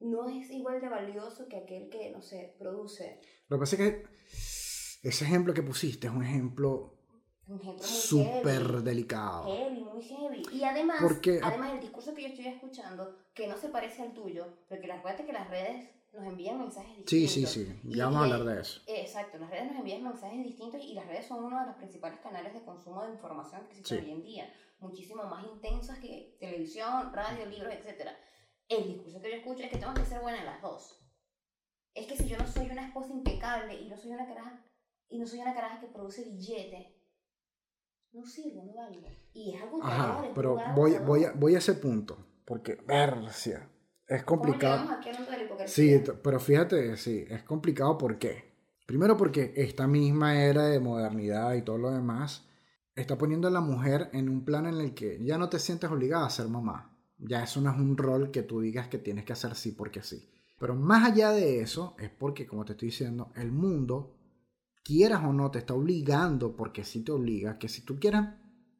Speaker 2: no es igual de valioso que aquel que, no sé, produce.
Speaker 1: Lo que pasa es que ese ejemplo que pusiste es un ejemplo
Speaker 2: Un ejemplo muy
Speaker 1: súper
Speaker 2: heavy.
Speaker 1: delicado.
Speaker 2: Heavy, muy heavy. Y además,
Speaker 1: Porque-
Speaker 2: además el discurso que yo estoy escuchando, que no se parece al tuyo, porque acuérdate que las redes nos envían mensajes
Speaker 1: Sí,
Speaker 2: distintos.
Speaker 1: sí, sí.
Speaker 2: Y-
Speaker 1: Ya vamos a hablar de eso.
Speaker 2: Eh, Exacto, las redes nos envían mensajes distintos y las redes son uno de los principales canales de consumo de información que existen
Speaker 1: Sí.
Speaker 2: hoy en día, muchísimo más intensos que televisión, radio, libros, etc. El discurso que yo escucho es que tengo que ser buena en las dos. Es que si yo no soy una esposa impecable y no soy una caraja, y no soy una caraja que produce billete, no sirvo, no valgo. Y es algo que
Speaker 1: Ajá, pero
Speaker 2: lugar
Speaker 1: voy,
Speaker 2: otro.
Speaker 1: voy, a, voy a ese punto. Porque, versia, es
Speaker 2: ¿Cómo
Speaker 1: complicado.
Speaker 2: aquí?
Speaker 1: Sí, pero fíjate, sí, es complicado ¿por qué? Primero porque esta misma era de modernidad y todo lo demás está poniendo a la mujer en un plan en el que ya no te sientes obligada a ser mamá. Ya eso no es un rol que tú digas que tienes que hacer sí porque sí. Pero más allá de eso es porque, como te estoy diciendo, el mundo, quieras o no, te está obligando, porque sí te obliga, que si tú quieres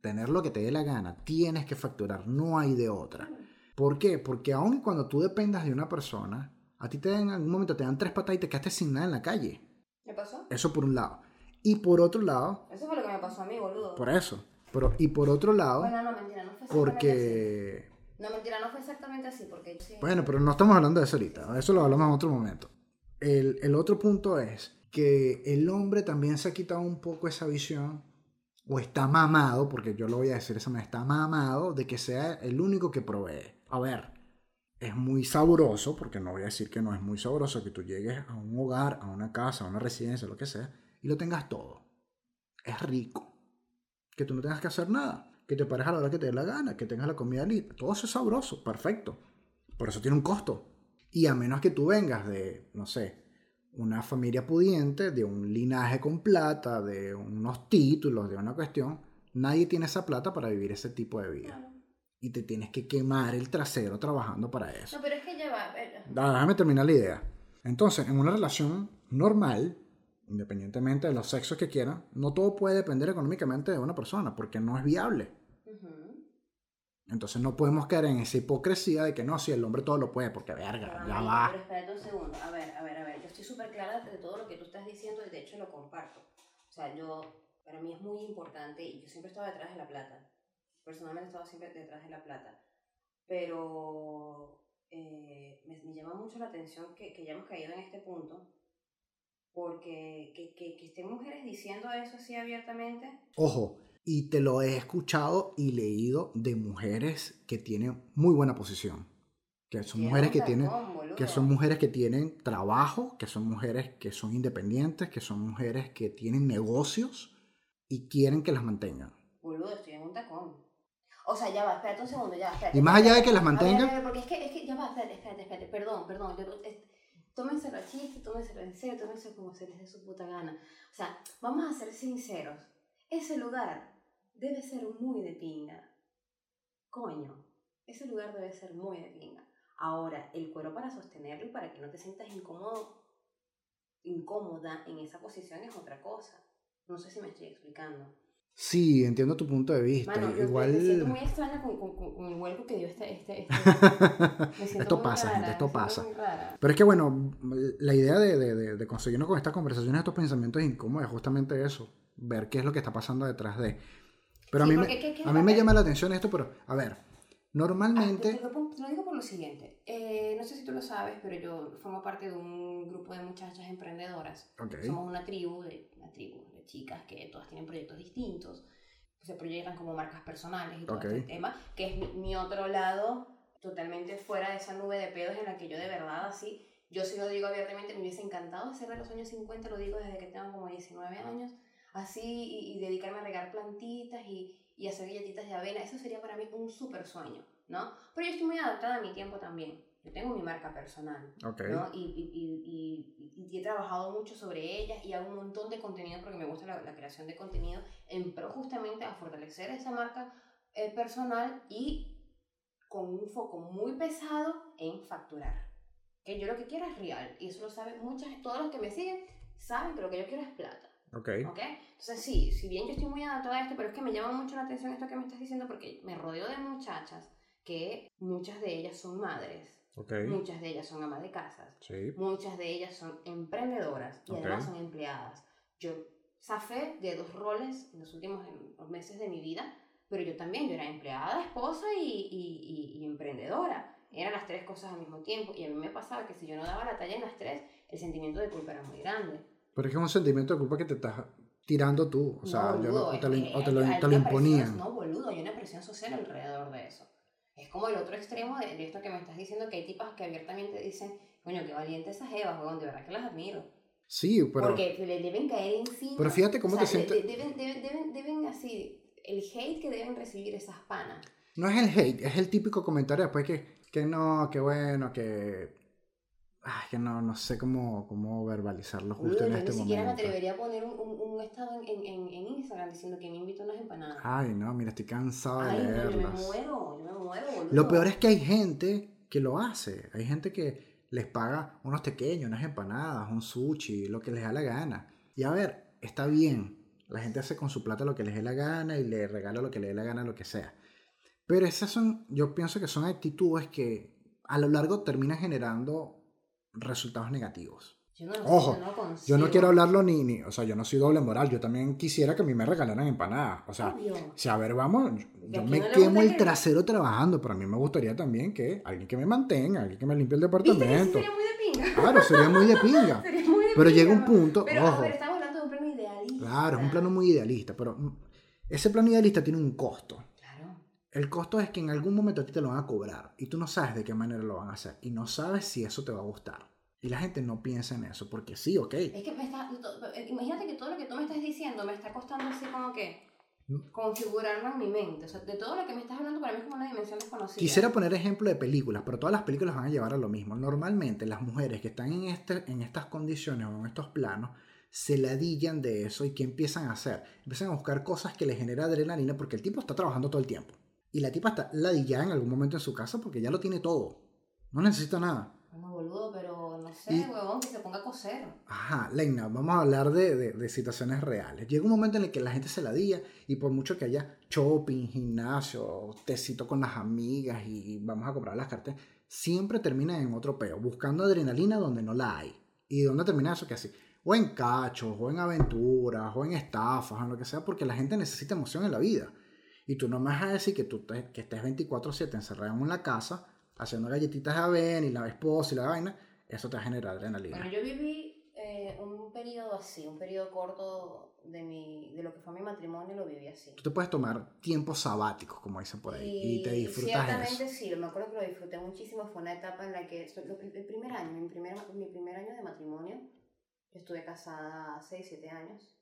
Speaker 1: tener lo que te dé la gana, tienes que facturar, no hay de otra. ¿Por qué? Porque aun cuando tú dependas de una persona, a ti te en algún momento te dan tres patas y te quedaste sin nada en la calle.
Speaker 2: ¿Me pasó?
Speaker 1: Eso por un lado. Y por otro lado,
Speaker 2: Eso fue lo que me pasó a mí, boludo.
Speaker 1: por eso. Pero, y por otro lado,
Speaker 2: Bueno, no, mentira, no fue exactamente así.
Speaker 1: porque...
Speaker 2: No, mentira, no fue exactamente así, porque sí.
Speaker 1: Bueno, pero no estamos hablando de eso ahorita. Eso lo hablamos en otro momento. El, el otro punto es que el hombre también se ha quitado un poco esa visión, o está mamado, porque yo lo voy a decir de esa manera, está mamado de que sea el único que provee. A ver, es muy sabroso, porque no voy a decir que no es muy sabroso, que tú llegues a un hogar, a una casa, a una residencia, lo que sea, y lo tengas todo. Es rico. Que tú no tengas que hacer nada. Que te pares a la hora que te dé la gana, que tengas la comida lista. Todo eso es sabroso, perfecto. Por eso tiene un costo. Y a menos que tú vengas de, no sé, una familia pudiente, de un linaje con plata, de unos títulos, de una cuestión, nadie tiene esa plata para vivir ese tipo de vida.
Speaker 2: Claro.
Speaker 1: Y te tienes que quemar el trasero trabajando para eso.
Speaker 2: No, pero es que ya va.
Speaker 1: Da- Déjame terminar la idea. Entonces, en una relación normal, independientemente de los sexos que quieran, no todo puede depender económicamente de una persona, porque no es viable.
Speaker 2: ujú.
Speaker 1: Entonces no podemos caer en esa hipocresía de que no, si el hombre todo lo puede, porque verga, ya va.
Speaker 2: Pero espérate un segundo. A ver, a ver, a ver. Yo estoy súper clara de todo lo que tú estás diciendo y de hecho lo comparto. O sea, yo, para mí es muy importante y yo siempre he estado detrás de la plata. Personalmente he estado siempre detrás de la plata. Pero eh, me, me llama mucho la atención que, que ya hemos caído en este punto. Porque que, que, que estén mujeres diciendo eso así abiertamente.
Speaker 1: Ojo, y te lo he escuchado y leído de mujeres que tienen muy buena posición. Que son mujeres que tienen,
Speaker 2: boludo.
Speaker 1: que son mujeres que tienen trabajo, que son mujeres que son independientes, que son mujeres que tienen negocios y quieren que las mantengan.
Speaker 2: Boludo, estoy en un tacón. O sea, ya va, espérate un segundo, ya va, espérate.
Speaker 1: Y más allá de que las
Speaker 2: A ver,
Speaker 1: mantengan,
Speaker 2: a ver, porque es que, es que, ya va, espérate, espérate, espérate, perdón, perdón, yo, es- tómenselo a chiste, tómenselo en serio, tómenselo como se les dé su puta gana. O sea, vamos a ser sinceros, ese lugar debe ser muy de pinga. Coño, ese lugar debe ser muy de pinga. Ahora, el cuero para sostenerlo y para que no te sientas incómodo, incómoda en esa posición es otra cosa. No sé si me estoy explicando.
Speaker 1: sí, entiendo tu punto de vista.
Speaker 2: Mano, yo
Speaker 1: Igual...
Speaker 2: me siento muy extraña con, con, con, el vuelco que dio este... este, este
Speaker 1: esto pasa,
Speaker 2: rara,
Speaker 1: gente, esto pasa. Pero es que bueno, la idea de, de, de, de conseguirnos con estas conversaciones, estos pensamientos incómodos, es justamente eso. Ver qué es lo que está pasando detrás de. Pero
Speaker 2: Sí,
Speaker 1: a mí, me,
Speaker 2: ¿qué- qué es
Speaker 1: a mí me llama la atención esto, pero a ver,
Speaker 2: Ah,
Speaker 1: normalmente...
Speaker 2: te, lo, te lo digo por lo siguiente. Eh, no sé si tú lo sabes, pero yo formo parte de un grupo de muchachas emprendedoras.
Speaker 1: Ok,
Speaker 2: Somos una tribu, de, una tribu de chicas que todas tienen proyectos distintos. Se proyectan como marcas personales y todo
Speaker 1: Ok.
Speaker 2: este tema, que es mi, mi otro lado totalmente fuera de esa nube de pedos en la que yo de verdad así Yo sí lo digo abiertamente, me hubiese encantado hacer los años 50, lo digo desde que tengo como 19 años, así y, y dedicarme a regar plantitas y, y hacer galletitas de avena, eso sería para mí un súper sueño, ¿no? Pero yo estoy muy adaptada a mi tiempo también. Yo tengo mi marca personal,
Speaker 1: Ok.
Speaker 2: ¿no? Y, y, y, y, y he trabajado mucho sobre ellas y hago un montón de contenido porque me gusta la, la creación de contenido en pro justamente a fortalecer esa marca eh, personal y con un foco muy pesado en facturar. Que yo lo que quiero es real y eso lo saben muchas, todos los que me siguen saben que lo que yo quiero es plata.
Speaker 1: Ok.
Speaker 2: ¿Ok? Entonces, sí, si bien yo estoy muy adaptada a esto, pero es que me llama mucho la atención esto que me estás diciendo porque me rodeo de muchachas que muchas de ellas son madres,
Speaker 1: Ok.
Speaker 2: muchas de ellas son amas de casas,
Speaker 1: Sí.
Speaker 2: muchas de ellas son emprendedoras y
Speaker 1: Ok.
Speaker 2: además son empleadas. Yo zafé de dos roles en los últimos meses de mi vida, pero yo también, yo era empleada, esposa y, y, y, y emprendedora. Eran las tres cosas al mismo tiempo y a mí me pasaba que si yo no daba la talla en las tres, el sentimiento de culpa era muy grande.
Speaker 1: Pero es que es un sentimiento de culpa que te estás tirando tú. O sea,
Speaker 2: no,
Speaker 1: yo
Speaker 2: boludo,
Speaker 1: no- o te lo,
Speaker 2: que
Speaker 1: o te lo,
Speaker 2: hay
Speaker 1: te lo
Speaker 2: presión-
Speaker 1: imponían.
Speaker 2: No, boludo, hay una presión social alrededor de eso. Es como el otro extremo de, de esto que me estás diciendo, que hay tipas que abiertamente dicen, coño, qué valiente esas evas, weón, de verdad que las admiro.
Speaker 1: Sí, pero.
Speaker 2: Porque le deben caer encima.
Speaker 1: Pero fíjate cómo
Speaker 2: o sea,
Speaker 1: te sientes-
Speaker 2: de- Deben, deben, deben, deben así, el hate que deben recibir esas panas.
Speaker 1: No es el hate, es el típico comentario después que, que no, que bueno, que. Ay, que no, no sé cómo, cómo verbalizarlo justo en
Speaker 2: yo
Speaker 1: este
Speaker 2: ni siquiera me
Speaker 1: momento.
Speaker 2: atrevería a poner un, un, un estado en, en, en, Instagram diciendo que me invito a unas empanadas.
Speaker 1: Ay, no, mira, estoy cansado de
Speaker 2: Ay, no, yo me
Speaker 1: leerlas.
Speaker 2: muero, yo me muero, boludo.
Speaker 1: Lo peor es que hay gente que lo hace. Hay gente que les paga unos pequeños, unas empanadas, un sushi, lo que les da la gana. Y a ver, está bien. La gente hace con su plata lo que les dé la gana y le regala lo que le dé la gana, lo que sea. Pero esas son, yo pienso que son actitudes que a lo largo terminan generando resultados negativos.
Speaker 2: Yo no
Speaker 1: Ojo,
Speaker 2: yo no,
Speaker 1: Yo quiero hablarlo ni, ni, o sea, yo no soy doble moral, yo también quisiera que a mí me regalaran empanadas. O sea,
Speaker 2: Obvio.
Speaker 1: si a ver, vamos, yo-
Speaker 2: ¿Y a
Speaker 1: yo
Speaker 2: quién
Speaker 1: me
Speaker 2: no
Speaker 1: quemo el
Speaker 2: que-
Speaker 1: trasero trabajando, pero a mí me gustaría también que alguien que me mantenga, alguien que me limpie el
Speaker 2: ¿Viste que sí
Speaker 1: departamento.
Speaker 2: sería muy de pinga?
Speaker 1: Claro, sería muy de pinga.
Speaker 2: Sería muy de
Speaker 1: Pero llega un punto,
Speaker 2: Pero,
Speaker 1: ojo,
Speaker 2: ver, estamos hablando de un plano idealista.
Speaker 1: claro, es un plano muy idealista, pero mm, ese plano idealista tiene un costo. El costo es que en algún momento a ti te lo van a cobrar y tú no sabes de qué manera lo van a hacer y no sabes si eso te va a gustar. Y la gente no piensa en eso, porque sí, ok.
Speaker 2: Es que me está, eh, imagínate que todo lo que tú me estás diciendo me está costando así como que
Speaker 1: Mm.
Speaker 2: configurarlo en mi mente. O sea, de todo lo que me estás hablando para mí es como una dimensión desconocida.
Speaker 1: Quisiera poner ejemplo de películas, pero todas las películas van a llevar a lo mismo. Normalmente las mujeres que están en, este, en estas condiciones o en estos planos se ladillan de eso y ¿qué empiezan a hacer? Empiezan a buscar cosas que les genera adrenalina porque el tipo está trabajando todo el tiempo. Y la tipa está ladillada en algún momento en su casa porque ya lo tiene todo. No necesita nada.
Speaker 2: Bueno, boludo, pero no sé,
Speaker 1: Y-
Speaker 2: huevón, que se ponga a coser.
Speaker 1: Ajá, Leina, vamos a hablar de, de- de situaciones reales. Llega un momento en el que la gente se ladilla y por mucho que haya shopping, gimnasio, tecito con las amigas y vamos a comprar las cartas, siempre termina en otro peo, buscando adrenalina donde no la hay. ¿Y dónde termina eso? Que así, o en cachos, o en aventuras, o en estafas, o en lo que sea, porque la gente necesita emoción en la vida. Y tú no me vas a decir que tú te- que estés 24/7 encerrado en una casa haciendo galletitas de avena y la esposa y la vaina, eso te va a generar adrenalina.
Speaker 2: Bueno, yo viví eh, un periodo así, un periodo corto de, mi, de lo que fue mi matrimonio, lo viví así.
Speaker 1: Tú te puedes tomar tiempos sabáticos, como dicen por ahí, y, te disfrutas
Speaker 2: ciertamente
Speaker 1: eso.
Speaker 2: sí, me acuerdo que lo disfruté muchísimo. Fue una etapa en la que, el primer año, mi primer, mi primer año de matrimonio, yo estuve casada 6, 7 años.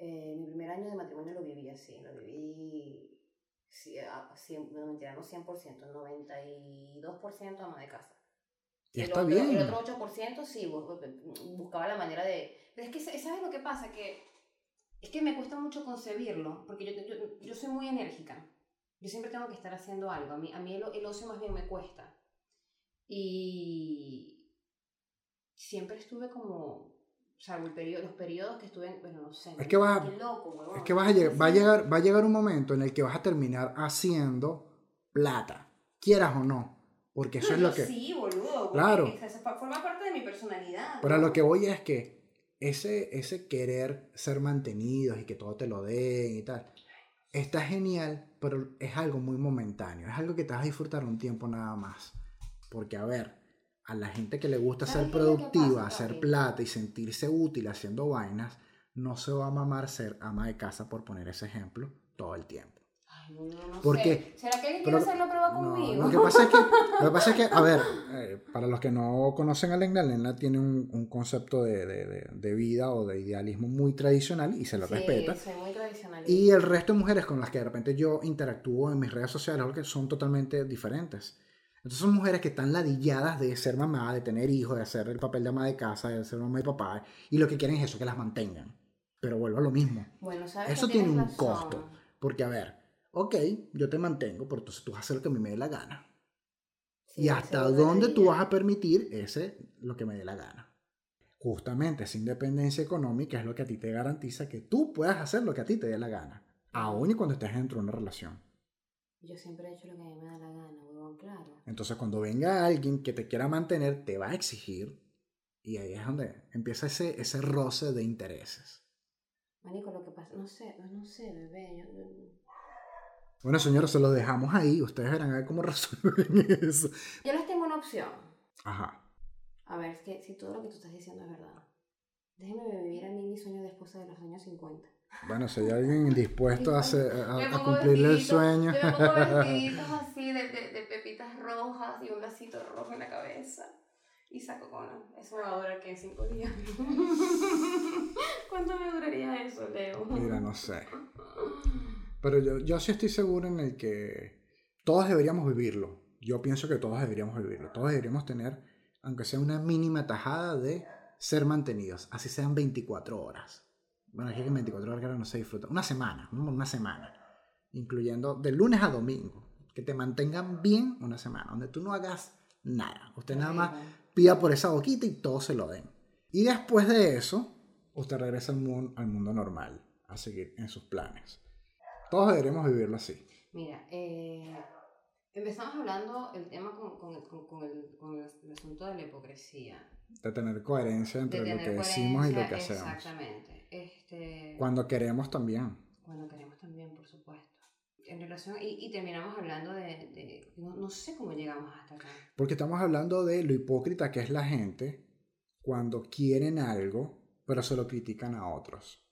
Speaker 2: Eh, mi primer año de matrimonio lo viví así, lo viví, sí, a- cien- no mentira, no 100%, 92% ama de casa.
Speaker 1: Y está bien.
Speaker 2: El otro 8% sí, bu- buscaba la manera de... Pero es que, ¿sabes lo que pasa? Que es que me cuesta mucho concebirlo, porque yo, yo, yo soy muy enérgica. Yo siempre tengo que estar haciendo algo. A mí, a mí el, el ocio más bien me cuesta. Y siempre estuve como... O sea, el periodo, los periodos que estuve, en- bueno, no sé.
Speaker 1: Es que vas
Speaker 2: qué loco, huevón.
Speaker 1: Es que vas a llegar, va, a llegar, va a llegar un momento en el que vas a terminar haciendo plata, quieras o no, porque eso
Speaker 2: No,
Speaker 1: es lo que...
Speaker 2: Sí, boludo.
Speaker 1: Claro.
Speaker 2: Eso forma parte de mi personalidad.
Speaker 1: Pero a lo que voy es que ese, ese querer ser mantenidos y que todo te lo den y tal, está genial, pero es algo muy momentáneo, es algo que te vas a disfrutar un tiempo nada más. Porque a ver, a la gente que le gusta
Speaker 2: ¿Sabes
Speaker 1: ser productiva, hacer plata y sentirse útil haciendo vainas, no se va a mamar ser ama de casa por poner ese ejemplo todo el tiempo.
Speaker 2: Ay, no
Speaker 1: Porque,
Speaker 2: sé. ¿Será que alguien quiere hacer la prueba conmigo?
Speaker 1: lo, que pasa es que, lo que pasa es que, a ver, eh, para los que no conocen a Lena, Lena tiene un, un concepto de, de, de, vida o de idealismo muy tradicional y se lo
Speaker 2: sí,
Speaker 1: respeta.
Speaker 2: soy muy tradicional.
Speaker 1: Y el resto de mujeres con las que de repente yo interactúo en mis redes sociales que son totalmente diferentes. Entonces son mujeres que están ladilladas de ser mamá, de tener hijos, de hacer el papel de ama de casa, de ser mamá y papá, y lo que quieren es eso, que las mantengan. Pero vuelvo a lo mismo.
Speaker 2: Bueno, ¿sabes
Speaker 1: Eso tiene un costo. Porque, a ver, ok, yo te mantengo, pero entonces tú vas a hacer lo que a mí me dé la gana. y hasta dónde tú vas a permitir ese lo que me dé la gana. Justamente esa independencia económica es lo que a ti te garantiza que tú puedas hacer lo que a ti te dé la gana, aun y cuando estés dentro de una relación.
Speaker 2: Yo siempre he hecho lo que a mí me da la gana, claro.
Speaker 1: Entonces cuando venga alguien que te quiera mantener, te va a exigir y ahí es donde empieza ese, ese roce de intereses.
Speaker 2: Marico, lo que pasa, no sé, no sé, bebé, yo,
Speaker 1: bueno, señores, se los dejamos ahí. Ustedes verán a ver cómo resuelven eso.
Speaker 2: Yo les tengo una opción.
Speaker 1: Ajá.
Speaker 2: A ver, es que si todo lo que tú estás diciendo es verdad. Déjenme vivir a mí mi sueño de esposa de los años 50.
Speaker 1: Bueno, si hay alguien dispuesto a, hacer, a, cumplirle el sueño.
Speaker 2: Yo me pongo vestiditos así de, de, de, pepitas rojas y un lacito rojo en la cabeza. Y saco con... Eso me va a durar, ¿qué? ¿Cinco días? ¿Cuánto me duraría eso, Leo?
Speaker 1: Mira, no sé. Pero yo, yo sí estoy seguro en el que todos deberíamos vivirlo. Yo pienso que todos deberíamos vivirlo. Todos deberíamos tener, aunque sea una mínima tajada de ser mantenidos, así sean 24 horas. Bueno, aquí que 24 horas no se disfruta. Una semana, una semana. Incluyendo de lunes a domingo. Que te mantengan bien una semana, donde tú no hagas nada. Usted nada más pida por esa boquita y todo se lo den. Y después de eso, usted regresa al mundo, al mundo normal, a seguir en sus planes. Todos deberíamos vivirlo así.
Speaker 2: Mira, eh, empezamos hablando el tema con, con, con, el, con, el, asunto de la hipocresía.
Speaker 1: De tener coherencia entre lo que decimos y lo que hacemos.
Speaker 2: Exactamente. Este,
Speaker 1: cuando queremos también.
Speaker 2: Cuando queremos también, por supuesto. En relación, y, y terminamos hablando de, de no, no, sé cómo llegamos hasta acá.
Speaker 1: Porque estamos hablando de lo hipócrita que es la gente cuando quieren algo, pero se lo critican a otros.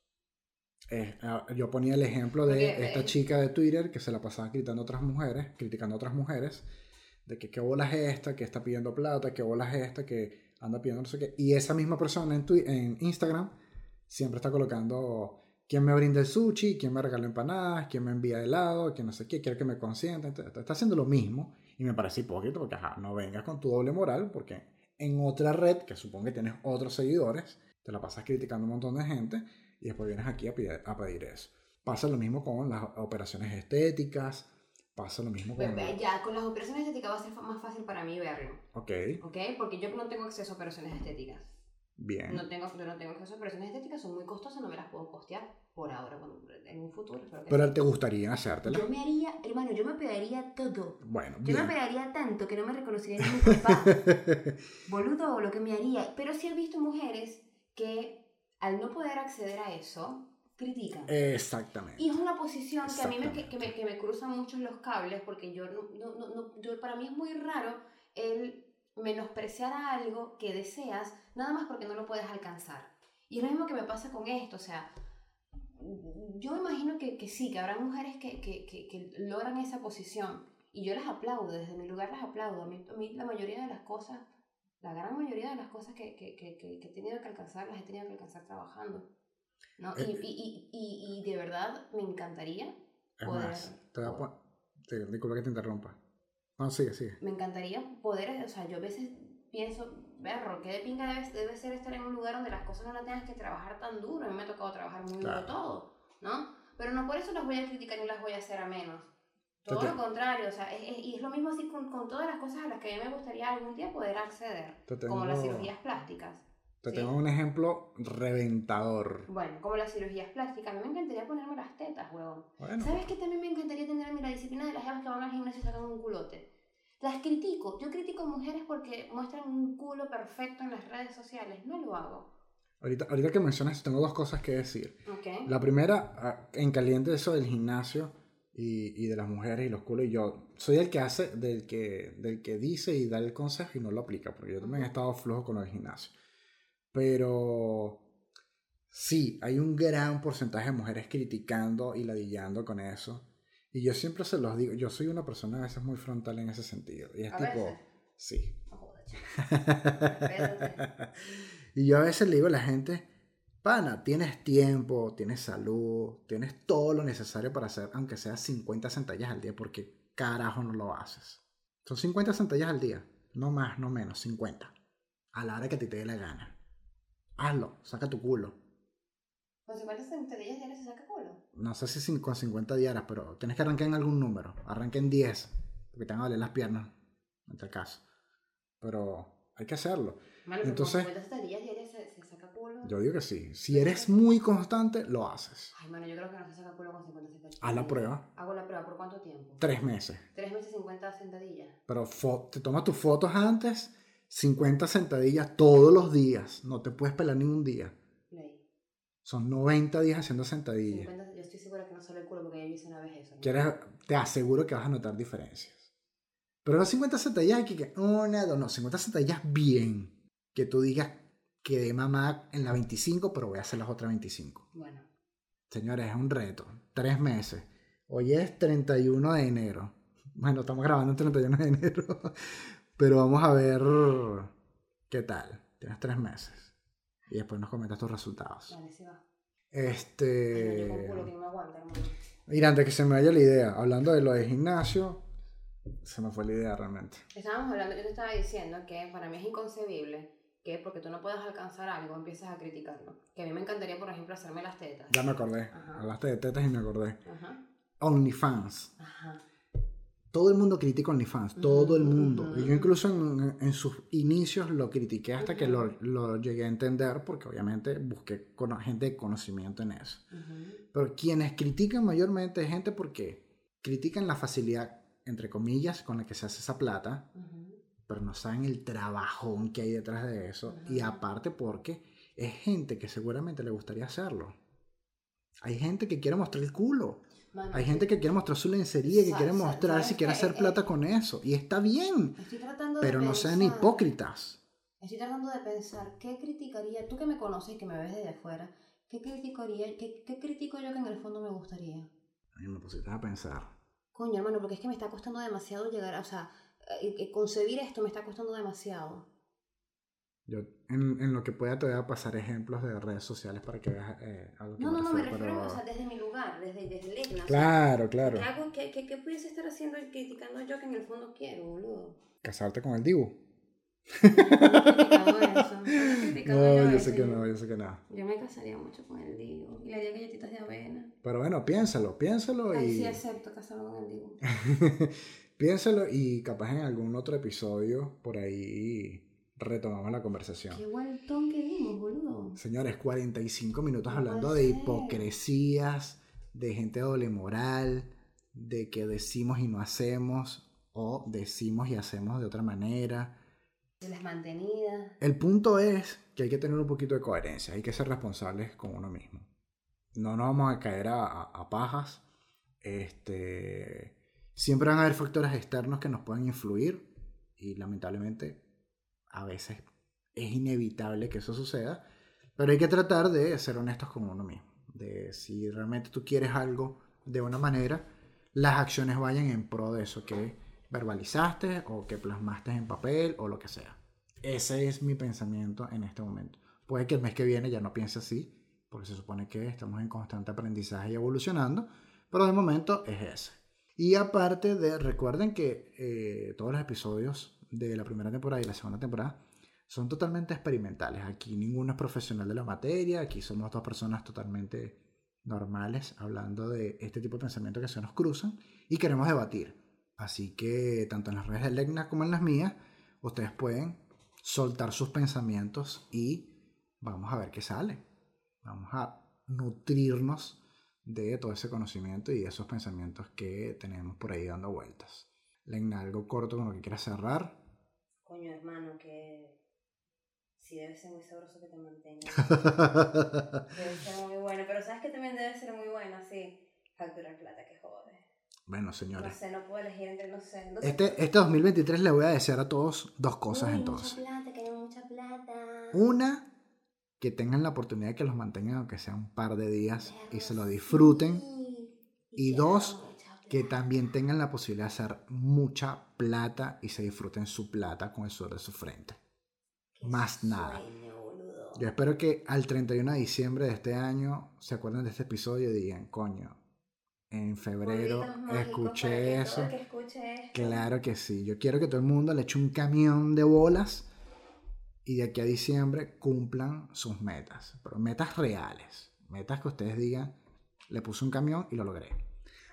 Speaker 1: Eh, yo ponía el ejemplo de esta eh, chica de Twitter que se la pasaba gritando a otras mujeres, criticando a otras mujeres, de que qué bola es esta, que está pidiendo plata, qué bola es esta, que anda pidiendo no sé qué. Y esa misma persona en, en Instagram siempre está colocando quién me brinda el sushi, quién me regala empanadas, quién me envía helado, quién no sé qué, quiere que me consienta. Está haciendo lo mismo y me parece hipócrita porque, ajá, no vengas con tu doble moral porque en otra red, que supongo que tienes otros seguidores, te la pasas criticando a un montón de gente y después vienes aquí a pedir, a pedir eso. Pasa lo mismo con las operaciones estéticas, pasa lo mismo con...
Speaker 2: Ya, con las operaciones estéticas va a ser más fácil para mí verlo.
Speaker 1: Ok.
Speaker 2: Ok, porque yo no tengo acceso a operaciones estéticas.
Speaker 1: Bien.
Speaker 2: No tengo, yo no tengo acceso a operaciones estéticas, son muy costosas, no me las puedo costear por ahora, en un futuro.
Speaker 1: Pero te gustaría hacértela.
Speaker 2: Yo me haría, hermano, yo me pegaría todo.
Speaker 1: Bueno,
Speaker 2: Yo me pegaría tanto que no me reconocería ni mi papá. Boludo, lo que me haría. Pero sí he visto mujeres que al no poder acceder a eso, critican.
Speaker 1: Exactamente.
Speaker 2: Y es una posición que a mí me, que, me, que me cruzan mucho los cables porque yo no, no, no, yo, para mí es muy raro el menospreciar a algo que deseas nada más porque no lo puedes alcanzar. Y es lo mismo que me pasa con esto, o sea, yo imagino que, que sí, que habrá mujeres que, que, que, logran esa posición y yo las aplaudo, desde mi lugar las aplaudo. A mí, a mí la mayoría de las cosas la gran mayoría de las cosas que, que, que, que, he tenido que alcanzar las he tenido que alcanzar trabajando. ¿No? y, eh, y, y, y, de verdad me encantaría
Speaker 1: poder... Más, te voy a te, disculpa que te interrumpa. No, sigue, sigue.
Speaker 2: Me encantaría poder, o sea, yo a veces pienso, berro, qué de pinga debe, debe ser estar en un lugar donde las cosas no las tengas que trabajar tan duro. A mí me ha tocado trabajar muy duro todo, ¿no? Pero no por eso las voy a criticar ni las voy a hacer a menos. Todo lo contrario, o sea, es, y es lo mismo así con, con, todas las cosas a las que a mí me gustaría algún día poder acceder, como las cirugías plásticas.
Speaker 1: Te tengo un ejemplo reventador.
Speaker 2: Bueno, como las cirugías plásticas, a mí me encantaría ponerme las tetas, huevón. ¿Sabes qué también me encantaría tener la disciplina de las jevas que van al gimnasio y sacan un culote? Las critico. Yo critico a mujeres porque muestran un culo perfecto en las redes sociales. No lo hago.
Speaker 1: Ahorita, ahorita que mencionas, tengo dos cosas que decir.
Speaker 2: Okay.
Speaker 1: La primera, ah, en caliente eso del gimnasio y, y, de las mujeres y los culos. Y yo soy el que hace, del que, del que dice y da el consejo y no lo aplica, porque yo también he estado flojo con el gimnasio. Pero sí, hay un gran porcentaje de mujeres criticando y ladillando con eso. Y yo siempre se los digo, yo soy una persona a veces muy frontal en ese sentido. Y es
Speaker 2: ¿A
Speaker 1: tipo,
Speaker 2: veces?
Speaker 1: sí. Y yo a veces le digo a la gente, pana, tienes tiempo, tienes salud, tienes todo lo necesario para hacer, aunque sea 50 centellas al día, porque carajo no lo haces. Son 50 centellas al día, no más, no menos, 50. A la hora que te dé la gana. Hazlo, saca tu culo.
Speaker 2: Con 50 centellas diarias se saca culo.
Speaker 1: No sé si con 50 diarias, pero tienes que arrancar en algún número. Arranca en 10, porque te van a doler las piernas, en tal caso. Pero hay que hacerlo.
Speaker 2: Mano,
Speaker 1: Entonces-
Speaker 2: con 50 centellas diarias se, se saca culo.
Speaker 1: Yo digo que sí. Si eres muy constante, lo haces.
Speaker 2: Ay, mano, yo creo que no se saca culo con 50 centellas.
Speaker 1: Haz la prueba.
Speaker 2: Hago la prueba. ¿Por cuánto tiempo?
Speaker 1: Tres meses.
Speaker 2: Tres meses 50 sentadillas.
Speaker 1: Pero te tomas tus fotos antes, 50 sentadillas todos los días. No te puedes pelar ningún día.
Speaker 2: Play.
Speaker 1: Son 90 días haciendo sentadillas.
Speaker 2: 50, yo estoy segura que no sale el culo porque ya yo hice una vez eso. ¿no?
Speaker 1: Quieres, te aseguro que vas a notar diferencias. Pero no 50 sentadillas aquí que una, dos, no, 50 sentadillas bien. Que tú digas que de mamá en la 25, pero voy a hacer las otras 25.
Speaker 2: Bueno,
Speaker 1: Señores, es un reto. Tres meses. Hoy es 31 de enero. Bueno, estamos grabando el 31 de enero. Pero vamos a ver qué tal. Tienes tres meses. Y después nos comentas tus resultados.
Speaker 2: vale, sí va.
Speaker 1: Este.
Speaker 2: yo con culo que no me aguanta, hermano.
Speaker 1: Mira, antes que se me vaya la idea, hablando de lo de gimnasio, se me fue la idea realmente.
Speaker 2: Estábamos hablando, yo te estaba diciendo que para mí es inconcebible que porque tú no puedas alcanzar algo empieces a criticarlo. Que a mí me encantaría, por ejemplo, hacerme las tetas.
Speaker 1: Ya me acordé.
Speaker 2: Ajá.
Speaker 1: Hablaste de tetas y me acordé.
Speaker 2: Ajá.
Speaker 1: OnlyFans.
Speaker 2: Ajá.
Speaker 1: Todo el mundo critica OnlyFans, todo el mundo.
Speaker 2: Ujú.
Speaker 1: Y yo incluso en, en sus inicios lo critiqué hasta que
Speaker 2: Ujú.
Speaker 1: lo, lo llegué a entender porque obviamente busqué con gente de conocimiento en eso.
Speaker 2: Ujú.
Speaker 1: Pero quienes critican mayormente es gente porque critican la facilidad, entre comillas, con la que se hace esa plata, pero no saben el trabajón que hay detrás de eso. Y aparte porque es gente que seguramente le gustaría hacerlo. Hay gente que quiere mostrar el culo. Hay gente que quiere mostrar su lencería, que quiere mostrar si
Speaker 2: ¿sabes
Speaker 1: quiere hacer plata con eso. Y está bien, pero no sean hipócritas.
Speaker 2: Estoy tratando de pensar qué criticaría, tú que me conoces y que me ves desde afuera, qué criticaría, qué, qué critico yo que en el fondo me gustaría.
Speaker 1: A mí me pusiste a pensar.
Speaker 2: Coño, hermano, porque es que me está costando demasiado llegar, o sea, eh, eh, concebir esto me está costando demasiado.
Speaker 1: Yo, en, en lo que pueda, te voy a pasar ejemplos de redes sociales para que veas eh, algo que
Speaker 2: No, no, no, me
Speaker 1: refiero, pero-
Speaker 2: o sea, desde mi lugar, desde, desde el Igna. o sea,
Speaker 1: Claro, claro.
Speaker 2: ¿Qué, hago, qué, qué, qué pudiese estar haciendo y criticando yo que en el fondo quiero, boludo?
Speaker 1: Casarte con el Dibu.
Speaker 2: Criticando eso,
Speaker 1: No, yo
Speaker 2: eso,
Speaker 1: sé que no, yo sé que no.
Speaker 2: Yo me casaría mucho con el Digo y le haría galletitas de avena.
Speaker 1: Pero bueno, piénsalo, piénsalo
Speaker 2: Ahí
Speaker 1: y...
Speaker 2: sí acepto casarme con el Digo.
Speaker 1: piénsalo y capaz en algún otro episodio por ahí retomamos la conversación.
Speaker 2: Qué vueltón que dimos, boludo.
Speaker 1: Señores, 45 minutos hablando de hipocresías, de gente doble moral, de que decimos y no hacemos, o decimos y hacemos de otra manera.
Speaker 2: De las mantenidas.
Speaker 1: El punto es que hay que tener un poquito de coherencia, hay que ser responsables con uno mismo. No nos vamos a caer a, a- a pajas. Este, siempre van a haber factores externos que nos pueden influir y lamentablemente a veces es inevitable que eso suceda, pero hay que tratar de ser honestos con uno mismo. De si realmente tú quieres algo de una manera, las acciones vayan en pro de eso que verbalizaste o que plasmaste en papel o lo que sea. Ese es mi pensamiento en este momento. Puede que el mes que viene ya no piense así, porque se supone que estamos en constante aprendizaje y evolucionando, pero de momento es ese. Y aparte de, recuerden que eh, todos los episodios de la primera temporada y la segunda temporada son totalmente experimentales. Aquí ninguno es profesional de la materia, aquí somos dos personas totalmente normales hablando de este tipo de pensamientos que se nos cruzan y queremos debatir. Así que tanto en las redes de Legna como en las mías, ustedes pueden soltar sus pensamientos y vamos a ver qué sale. Vamos a nutrirnos de todo ese conocimiento y de esos pensamientos que tenemos por ahí dando vueltas. Legna, algo corto con lo que quieras cerrar.
Speaker 2: Coño, hermano, que sí debe ser muy sabroso que te mantenga. Debe ser muy bueno, pero sabes que también debe ser muy bueno, sí. Facturar plata, que jode.
Speaker 1: bueno,
Speaker 2: No
Speaker 1: señores.
Speaker 2: sé, no puedo elegir entre, no sé. No sé.
Speaker 1: Este, este 2023 le voy a desear a todos dos cosas
Speaker 2: Uy,
Speaker 1: entonces.
Speaker 2: Mucha plata, mucha plata.
Speaker 1: Una, que tengan la oportunidad de que los mantengan aunque sea un par de días y se lo disfruten.
Speaker 2: Sí.
Speaker 1: Y
Speaker 2: quiero
Speaker 1: dos, que también tengan la posibilidad de hacer mucha plata y se disfruten su plata con el sudor de su frente. Más nada.
Speaker 2: Boludo.
Speaker 1: Yo espero que al 31 de diciembre de este año se acuerden de este episodio y digan, coño, en febrero escuché eso.
Speaker 2: que escuche
Speaker 1: Claro que sí. Yo quiero que todo el mundo le eche un camión de bolas y de aquí a diciembre cumplan sus metas. Pero metas reales. Metas que ustedes digan, le puse un camión y lo logré.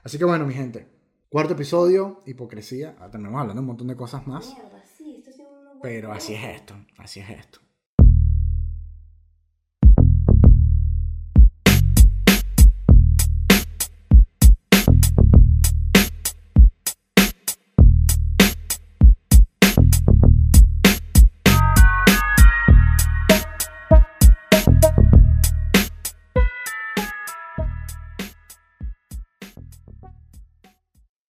Speaker 1: Así que bueno, mi gente. Cuarto episodio, hipocresía. Ah, Tenemos hablando un montón de cosas más.
Speaker 2: Mierda, sí, esto sí es un buen
Speaker 1: Pero así es esto. Así es esto.